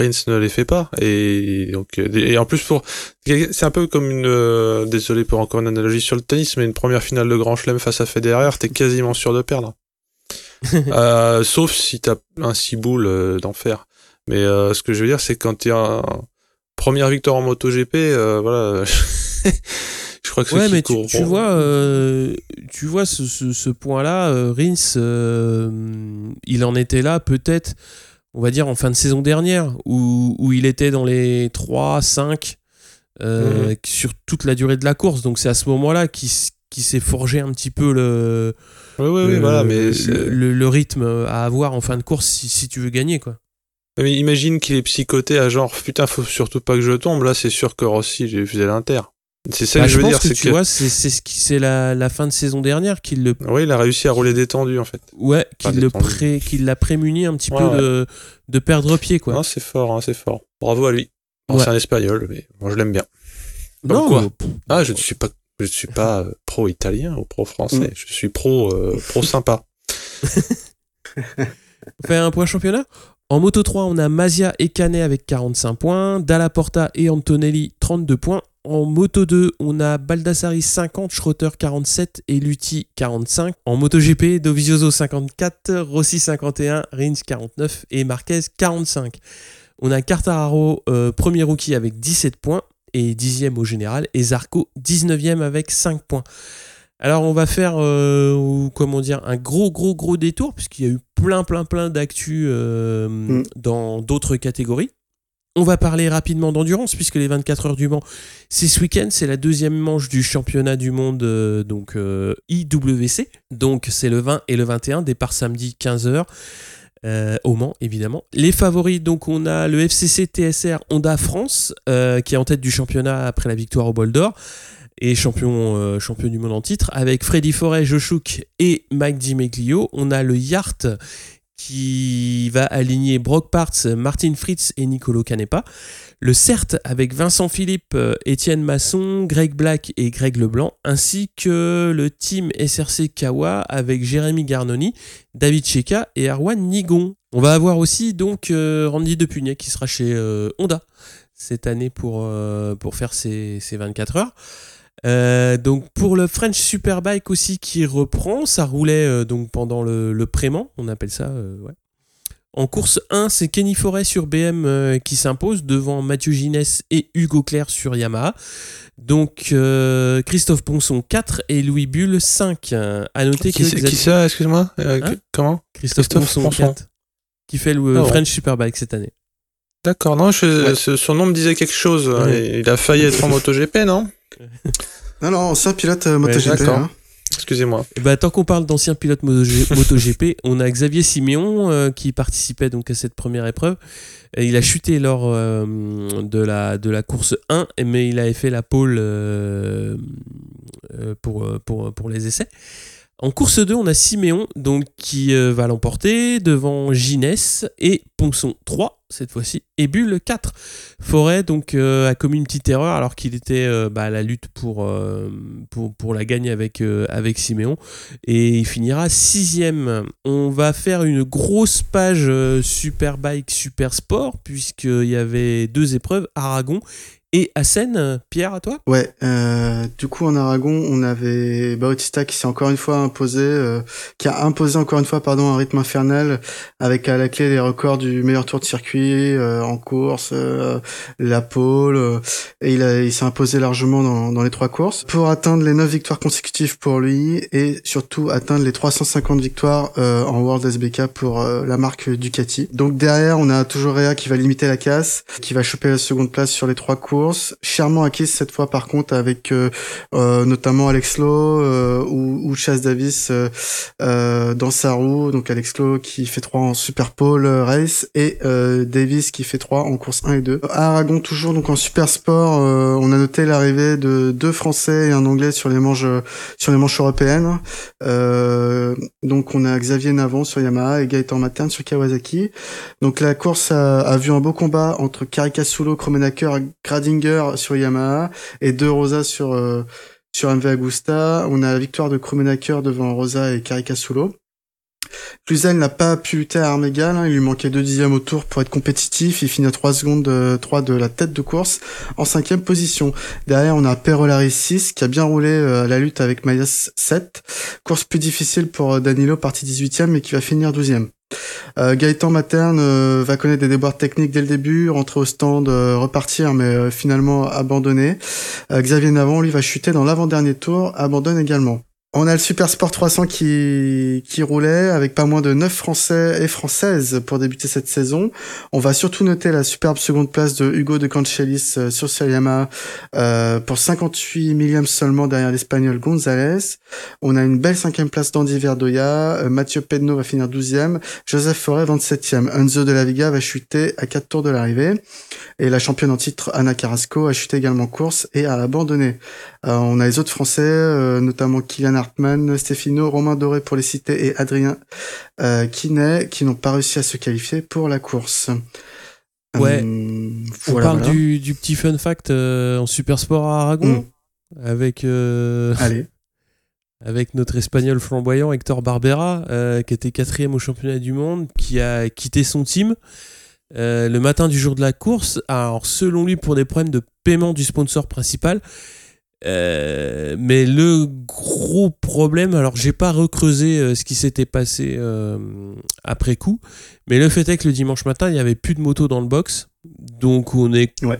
Rins ne les fait pas. Et donc, euh, et en plus pour, c'est un peu comme une, euh, désolé pour encore une analogie sur le tennis, mais une première finale de Grand Chelem face à Federer, t'es quasiment sûr de perdre. euh, sauf si t'as un ciboule d'enfer. Mais euh, ce que je veux dire, c'est quand t'es un première victoire en MotoGP, euh, voilà. je crois que Ouais, qui mais tu, tu vois, euh, tu vois ce, ce, ce point-là, euh, Rins, il en était là peut-être, on va dire, en fin de saison dernière, où, où il était dans les 3, 5 euh, sur toute la durée de la course. Donc c'est à ce moment-là qu'il qu'il s'est forgé un petit peu le, Oui, oui, oui, le, voilà, mais le, c'est- le- le rythme à avoir en fin de course si, si tu veux gagner. quoi. Mais imagine qu'il est psychoté à genre putain faut surtout pas que je tombe là c'est sûr que Rossi j'ai faisait l'inter. C'est ça Bah, que je veux pense dire que c'est tu que vois, c'est c'est ce qui- c'est la, la fin de saison dernière qu'il le oui il a réussi à rouler détendu en fait. Ouais, Pas qu'il le pré, qu'il l'a prémuni un petit Ouais, peu ouais. de, de perdre pied, quoi. C'est fort hein, c'est fort. Bravo à lui. Bon, Ouais. C'est un espagnol mais moi je l'aime bien. non, quoi mais, Ah je ne suis pas je suis pas euh, pro italien ou pro français Mm. je suis pro euh, pro sympa. on fait un point championnat? En Moto 3, on a Mazia et Canet avec 45 points, Dalla Porta et Antonelli 32 points. En Moto 2, on a Baldassari 50, Schroeter 47 et Lutti 45. En MotoGP, Dovizioso 54, Rossi 51, Rins 49 et Marquez 45. On a Cartararo, euh, premier rookie avec 17 points et 10e au général, et Zarco 19e avec 5 points. Alors on va faire, euh, comment dire, un gros gros gros détour, puisqu'il y a eu plein plein plein d'actu euh, Mm. dans d'autres catégories. On va parler rapidement d'endurance, puisque les 24 heures du Mans, c'est ce week-end, c'est la deuxième manche du championnat du monde, euh, donc IWC. Donc c'est le 20 et le 21, départ samedi 15h. euh, au Mans évidemment. Les favoris, donc on a le FCC TSR Honda France euh, qui est en tête du championnat après la victoire au bol d'or et champion, euh, champion du monde en titre avec Freddy Forêt, Joshuk et Mike Di On a le Yart qui va aligner Brock Parts, Martin Fritz et Nicolo Canepa. Le CERT avec Vincent Philippe, euh, Étienne Masson, Greg Black et Greg Leblanc, ainsi que le team SRC Kawa avec Jérémy Garnoni, David Cheka et Arwan Nigon. On va avoir aussi donc euh, Randy Depugnet qui sera chez Honda cette année pour, pour faire ses, ses 24 heures. Euh, donc pour le French Superbike aussi qui reprend, ça roulait euh, donc pendant le, le Préman, on appelle ça, euh, ouais. En course 1, c'est Kenny Forêt sur BM euh, qui s'impose devant Mathieu Ginès et Hugo Claire sur Yamaha. Donc euh, Christophe Ponson 4 et Louis Bull 5. À noter Qui, que qui ça, excuse-moi euh, Hein Comment Christophe, Christophe Ponson, Ponson. 4, qui fait le ouais. French Superbike cette année. D'accord, non, je- Ouais. son nom me disait quelque chose. Ouais. Il a failli être en MotoGP, non? Non, non, ancien pilote euh, MotoGP. d'accord. hein. Excusez-moi. Et bah, tant qu'on parle d'anciens pilotes MotoG- MotoGP, on a Xavier Siméon euh, qui participait donc à cette première épreuve. Et il a chuté lors euh, de, la, de la course 1, mais il avait fait la pole pour, pour, pour les essais. En course 2, on a Siméon donc, qui euh, va l'emporter devant Ginès et Ponson 3 cette fois-ci et Bulle 4. Forêt donc euh, a commis une petite erreur alors qu'il était euh, bah, à la lutte pour, la gagne avec, avec Siméon et il finira sixième. On va faire une grosse page Superbike Super Sport puisqu'il y avait deux épreuves, Aragon et Assen. Pierre, à toi? Ouais, euh, du coup en Aragon, on avait Bautista qui s'est encore une fois imposé, euh, qui a imposé encore une fois pardon un rythme infernal avec à la clé les records du meilleur tour de circuit euh, en course, euh, la pole, euh, et il, a- il s'est imposé largement dans, dans les trois courses pour atteindre les 9 victoires consécutives pour lui et surtout atteindre les 350 victoires euh, en World SBK pour euh, la marque Ducati. Donc derrière, on a toujours Rea qui va limiter la casse, qui va choper la seconde place sur les trois courses. Chèrement acquise cette fois par contre avec euh, euh, notamment Alex Lowe euh, ou, ou Davis dans sa roue. Donc Alex Lowe qui fait 3 en Super Pole Race et Davis qui fait 3 en course 1 et 2. À Aragon toujours donc en Super Sport, on a noté l'arrivée de deux Français et un Anglais sur les manches sur les manches européennes. Euh, donc on a Xavier Navon sur Yamaha et Gaëtan Materne sur Kawasaki. Donc la course a, a vu un beau combat entre Caricasulo, Kromenacker, Sur Yamaha et De Rosa sur euh, MV Agusta. On a la victoire de Kromenacker devant Rosa et Caricasulo. Cluzel n'a pas pu lutter à armes hein. il lui manquait deux dixièmes au tour pour être compétitif, il finit à 3 secondes euh, 3 de la tête de course en cinquième position. Derrière on a Perolari 6 qui a bien roulé euh, la lutte avec Mayas 7, course plus difficile pour euh, Danilo parti 18ème mais qui va finir 12ème. Euh, Gaëtan Materne euh, va connaître des déboires techniques dès le début, rentrer au stand, euh, repartir, mais euh, finalement abandonner. Xavier Navon, lui, va chuter dans l'avant-dernier tour, abandonne également. On a le Super Sport 300 qui, qui roulait avec pas moins de 9 Français et Françaises pour débuter cette saison. On va surtout noter la superbe seconde place de Hugo de Cancelis euh, sur Sayama euh, pour 58 millièmes seulement derrière l'Espagnol González. On a une belle cinquième place d'Andy Verdoya. Euh, Mathieu Pedno va finir 12e. Joseph Forêt 27e. Enzo de la Viga va chuter à 4 tours de l'arrivée. Et la championne en titre Anna Carrasco a chuté également course et a abandonné. Euh, on a les autres Français, notamment Kylian Hartmann, Stefano, Romain Doré pour les cités et Adrien euh, Quinet, qui n'ont pas réussi à se qualifier pour la course. Ouais. Euh, On voilà, parle voilà. Du, du petit fun fact euh, en Super Sport à Aragon avec, euh, Allez. avec notre espagnol flamboyant Hector Barbera euh, qui était quatrième au championnat du monde, qui a quitté son team le matin du jour de la course. Alors selon lui pour des problèmes de paiement du sponsor principal. Euh, mais le gros problème, alors j'ai pas recreusé euh, ce qui s'était passé euh, après coup, mais le fait est que le dimanche matin il y avait plus de moto dans le box, donc on est, Ouais.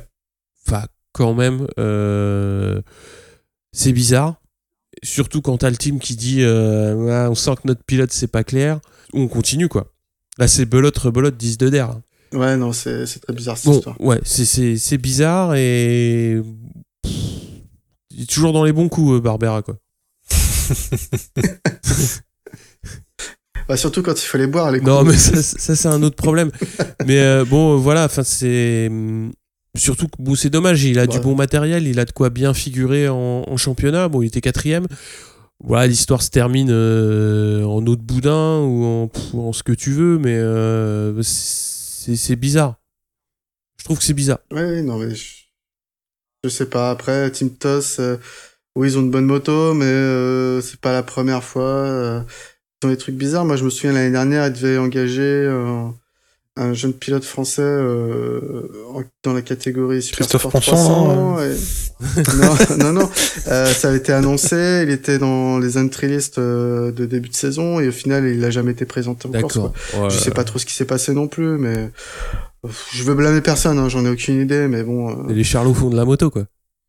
enfin quand même, c'est bizarre, surtout quand t'as le team qui dit, Ouais, on sent que notre pilote c'est pas clair, on continue quoi. Là c'est belote rebelote 10 de d'air. Ouais, non, c'est très bizarre cette Bon, histoire. ouais, c'est bizarre et. Il est toujours dans les bons coups, euh, Barbera, quoi. Bah, surtout quand il faut les boire, les Non, coups. mais ça, ça, c'est un autre problème. mais euh, bon, euh, voilà, enfin, c'est. hum, Surtout que bon, c'est dommage, il a du bon matériel, il a de quoi bien figurer en, en championnat. Bon, il était quatrième. Voilà, l'histoire se termine euh, en eau de boudin ou en, pff, en ce que tu veux, mais euh, c'est bizarre. Je trouve que c'est bizarre. Ouais, ouais, non, mais je, je sais pas. Après, Team Toss, euh, oui, ils ont une bonne moto, mais euh, c'est pas la première fois. euh, ils ont des trucs bizarres. Moi, je me souviens l'année dernière, ils devaient engager euh, un jeune pilote français euh, dans la catégorie Super Christophe Sport Ponson, 300. là, et- non, non, non. Euh, ça avait été annoncé. Il était dans les entry list euh, de début de saison et au final, il n'a jamais été présenté en course. Ouais. Je sais pas trop ce qui s'est passé non plus, mais je veux blâmer personne. Hein, J'en ai aucune idée, mais bon. euh, Les charlots font de la moto, quoi.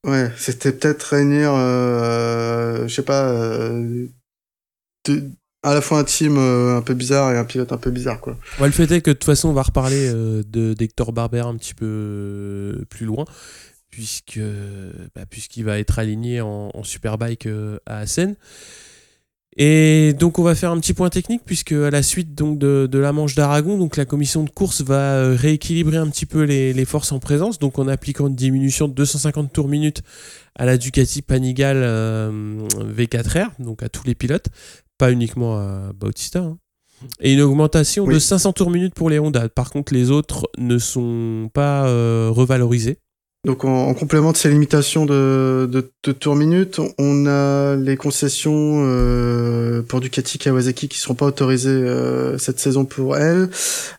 Ouais, c'était peut-être réunir, euh, je sais pas, euh, à la fois un team euh, un peu bizarre et un pilote un peu bizarre, quoi. Le fait est que de toute façon, on va reparler euh, de d'Hector Barber un petit peu euh, plus loin, puisque bah, puisqu'il va être aligné en, Superbike à Assen. Et donc on va faire un petit point technique puisque à la suite donc de, de la manche d'Aragon, donc la commission de course va rééquilibrer un petit peu les, les forces en présence, donc en appliquant une diminution de 250 tours minute à la Ducati Panigale euh, V4R, donc à tous les pilotes, pas uniquement à Bautista. hein. Et une augmentation de Oui. 500 tours minute pour les Honda. Par contre, les autres ne sont pas euh, revalorisés. Donc en, en complément de ces limitations de, de, de tours minutes, on a les concessions euh, pour Ducati Kawasaki qui seront pas autorisées euh, cette saison pour elles.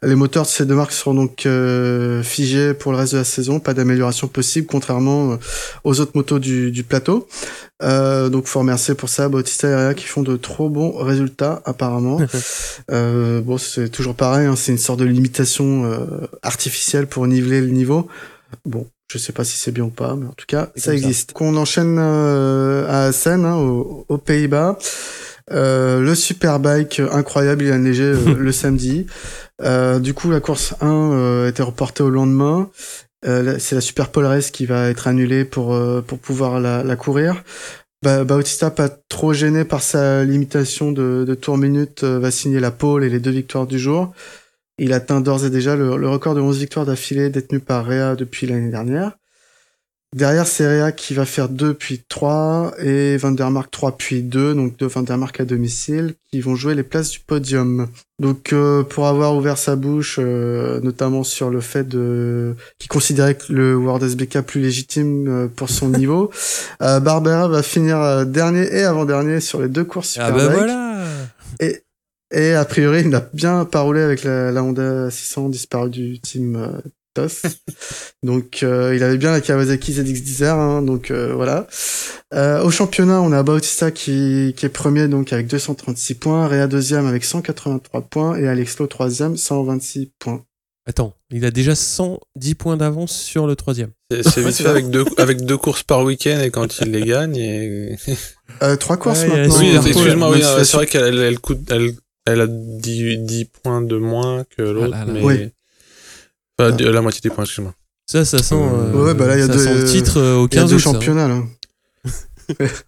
Les moteurs de ces deux marques seront donc euh, figés pour le reste de la saison, pas d'amélioration possible contrairement euh, aux autres motos du, du plateau. Euh, donc faut remercier pour ça Bautista et Rea qui font de trop bons résultats apparemment. Euh, bon c'est toujours pareil, hein, c'est une sorte de limitation euh, artificielle pour niveler le niveau. Bon, je sais pas si c'est bien ou pas, mais en tout cas, ça existe. Qu'on enchaîne euh, à Assen, hein, aux, aux Pays-Bas. Euh, le Superbike incroyable, il a neigé euh, le samedi. Euh, du coup, la course 1 euh, était reportée au lendemain. Euh, c'est la Super Pole Race qui va être annulée pour, euh, pour pouvoir la, la courir. Ba- Bautista, pas trop gêné par sa limitation de, de tours minutes, euh, va signer la pole et les deux victoires du jour. Il atteint d'ores et déjà le, le record de 11 victoires d'affilée détenu par Rea depuis l'année dernière. Derrière, c'est Rea qui va faire 2 puis 3 et Van der Mark 3 puis 2, donc deux Van der Mark à domicile qui vont jouer les places du podium. Donc euh, pour avoir ouvert sa bouche, euh, notamment sur le fait de qu'il considérait que le World SBK plus légitime euh, pour son niveau, euh, Barbera va finir euh, dernier et avant-dernier sur les deux courses Ah bah voilà Et a priori, il n'a bien pas roulé avec la, la Honda 600 disparue du team euh, TOS. donc, euh, il avait bien la Kawasaki ZX-10R. hein, donc, euh, voilà. Euh, au championnat, on a Bautista qui, qui est premier donc avec 236 points, Réa deuxième avec 183 points et Alexlo troisième 126 points. Attends, il a déjà 110 points d'avance sur le troisième. C'est vite fait avec deux, avec deux courses par week-end et quand il les gagne. Et... Euh, trois courses Ouais, a maintenant. oui, excuse-moi, oui, c'est vrai qu'elle elle, elle coûte, elle, elle a 10, 10 points de moins que l'autre, là là. mais. Enfin, de- la moitié des points, excuse-moi. Ça, ça sent, euh, Ouais, bah là, il y a ça deux- sent le titre euh, au Il y a 15 deux hein. championnats là.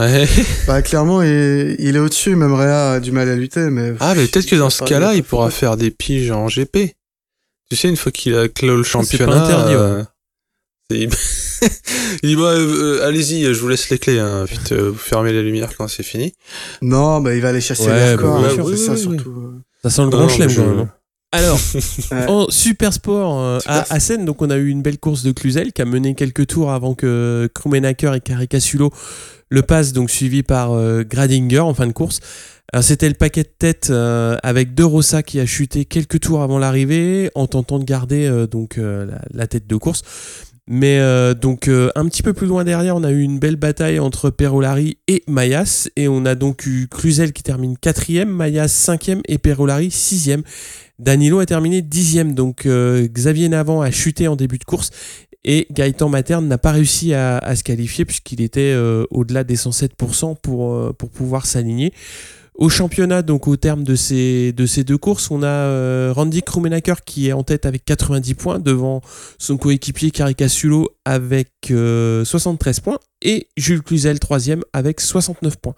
Ouais. Bah clairement, il, il est au-dessus. Même Réa a du mal à lutter, mais. Ah, mais peut-être que dans ce cas-là, il pourra faire des piges en GP. Tu sais, une fois qu'il a clos le championnat. pas interdit, ouais. euh, il dit, bah, euh, euh, allez-y, je vous laisse les clés, hein. Vite, euh, vous fermez les lumières quand c'est fini. Non, bah il va aller chasser Ouais, les bah, records. hein, Oui, ça oui, oui. surtout. Ça sent le Non, grand non, chelem quand même. hein. Alors, Ouais. en super sport euh, Super à Assen, donc on a eu une belle course de Cluzel qui a mené quelques tours avant que Krumenacker et Caricasulo le passent, donc suivi par euh, Gradinger en fin de course. Alors c'était le paquet de tête euh, avec De Rosa qui a chuté quelques tours avant l'arrivée en tentant de garder euh, donc euh, la, la tête de course. Mais euh, donc euh, un petit peu plus loin derrière, on a eu une belle bataille entre Perolari et Mayas et on a donc eu Cluzel qui termine quatrième, Mayas cinquième et Perolari sixième. Danilo a terminé dixième, donc euh, Xavier Navant a chuté en début de course et Gaëtan Materne n'a pas réussi à, à se qualifier puisqu'il était au-delà des 107% pour, pour pouvoir s'aligner. Au championnat, donc au terme de ces, de ces deux courses, on a euh, Randy Krumenacker qui est en tête avec 90 points devant son coéquipier Caricasulo avec euh, 73 points et Jules Cluzel troisième avec 69 points.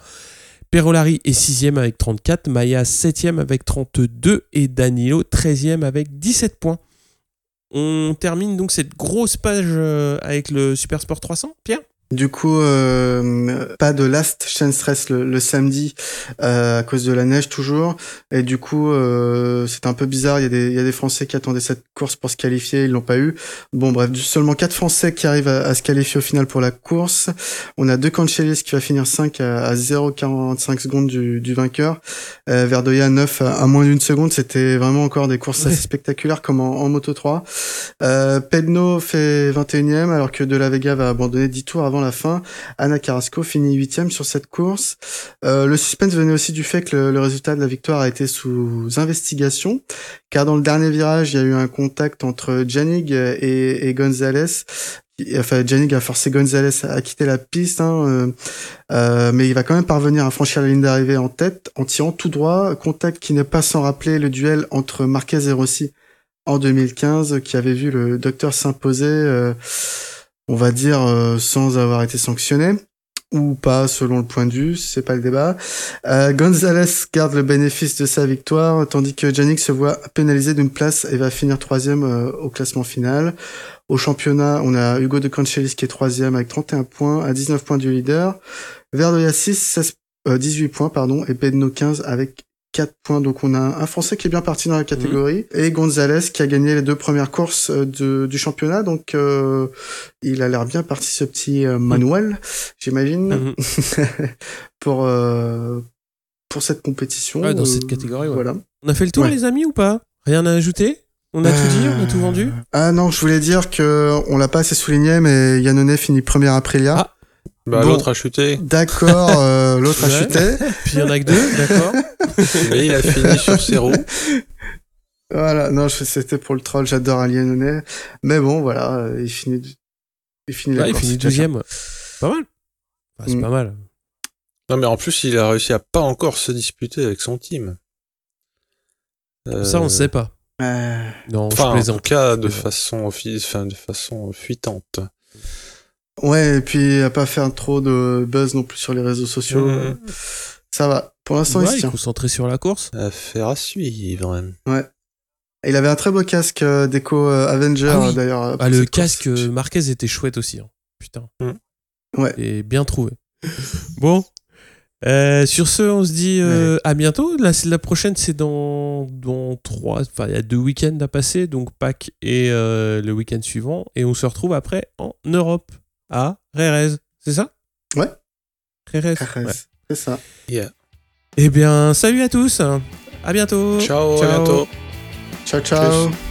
Perolari est 6 avec 34, Maya 7 avec 32 et Danilo 13 avec 17 points. On termine donc cette grosse page euh, avec le Super Sport 300, Pierre? Du coup, euh, pas de last chance stress le, le samedi euh, à cause de la neige toujours. Et du coup, euh, c'est un peu bizarre. Il y, a des, il y a des Français qui attendaient cette course pour se qualifier, ils l'ont pas eu. Bon, bref, seulement quatre Français qui arrivent à, à se qualifier au final pour la course. On a deux Canchelis qui va finir 5 à, à 0,45 secondes du, du vainqueur. Euh, Verdoya 9 à, à moins d'une seconde. C'était vraiment encore des courses assez spectaculaires comme en, en Moto 3. Euh, Pedno fait 21ème alors que De La Vega va abandonner 10 tours avant la fin, Anna Carrasco finit huitième sur cette course. Euh, le suspense venait aussi du fait que le, résultat de la victoire a été sous investigation, car dans le dernier virage, il y a eu un contact entre Janig et, et Gonzalez enfin Janik a forcé Gonzalez à quitter la piste, hein, euh, euh, mais il va quand même parvenir à franchir la ligne d'arrivée en tête en tirant tout droit. Contact qui n'est pas sans rappeler le duel entre Marquez et Rossi en 2015, qui avait vu le docteur s'imposer, on va dire, euh, sans avoir été sanctionné ou pas selon le point de vue, c'est pas le débat. Euh, Gonzalez garde le bénéfice de sa victoire, tandis que Janik se voit pénalisé d'une place et va finir troisième au classement final. Au championnat, on a Hugo de Cancelis qui est troisième avec 31 points, à 19 points du leader. Verdoya 6, 18 points, pardon, et Bedno 15 avec 4 points. Donc on a un Français qui est bien parti dans la catégorie. Mmh. Et Gonzalez qui a gagné les deux premières courses euh, de, du championnat. Donc euh, il a l'air bien parti ce petit euh, Manuel, mmh. j'imagine, mmh. pour, euh, pour cette compétition. Ouais, dans cette catégorie, ouais. Voilà. On a fait le tour, ouais. les amis, ou pas? Rien à ajouter? On a tout dit, on a tout vendu? Ah non, je voulais dire que on l'a pas assez souligné, mais Yannone finit premier Aprilia. Ah. Bah bon, l'autre a chuté. D'accord, euh, l'autre ouais. a chuté. Puis il y en a que deux, d'accord. Mais il a fini sur ses roues. Voilà, non, c'était pour le troll, j'adore Alienone. Mais bon, voilà, il finit, il finit ouais, la il course, finit deuxième. Pas mal. C'est Mm. pas mal. Non, mais en plus, il a réussi à pas encore se disputer avec son team. Euh, Ça, on sait pas. Euh, Non, Enfin, je en tout cas, de façon, enfin, de façon fuitante. Ouais, et puis à pas faire trop de buzz non plus sur les réseaux sociaux. Ça va. Pour l'instant, Ouais, il se tient. concentré sur la course. Affaire à suivre. Et Il avait un très beau casque euh, déco euh, Avenger Ah oui. d'ailleurs. euh, Ah, le course. casque Marquez était chouette aussi. hein. Putain. Mm. Ouais. Et bien trouvé. Bon. Euh, sur ce, on se dit euh, à bientôt. La, la prochaine, c'est dans, dans trois. Enfin, il y a deux week-ends à passer, donc Pâques et euh, le week-end suivant. Et on se retrouve après en Europe, à Rérez. C'est ça? Ouais. Ouais. C'est ça. Eh bien, salut à tous. À bientôt. Ciao, à Ciao. bientôt. Ciao, ciao. Tchuss.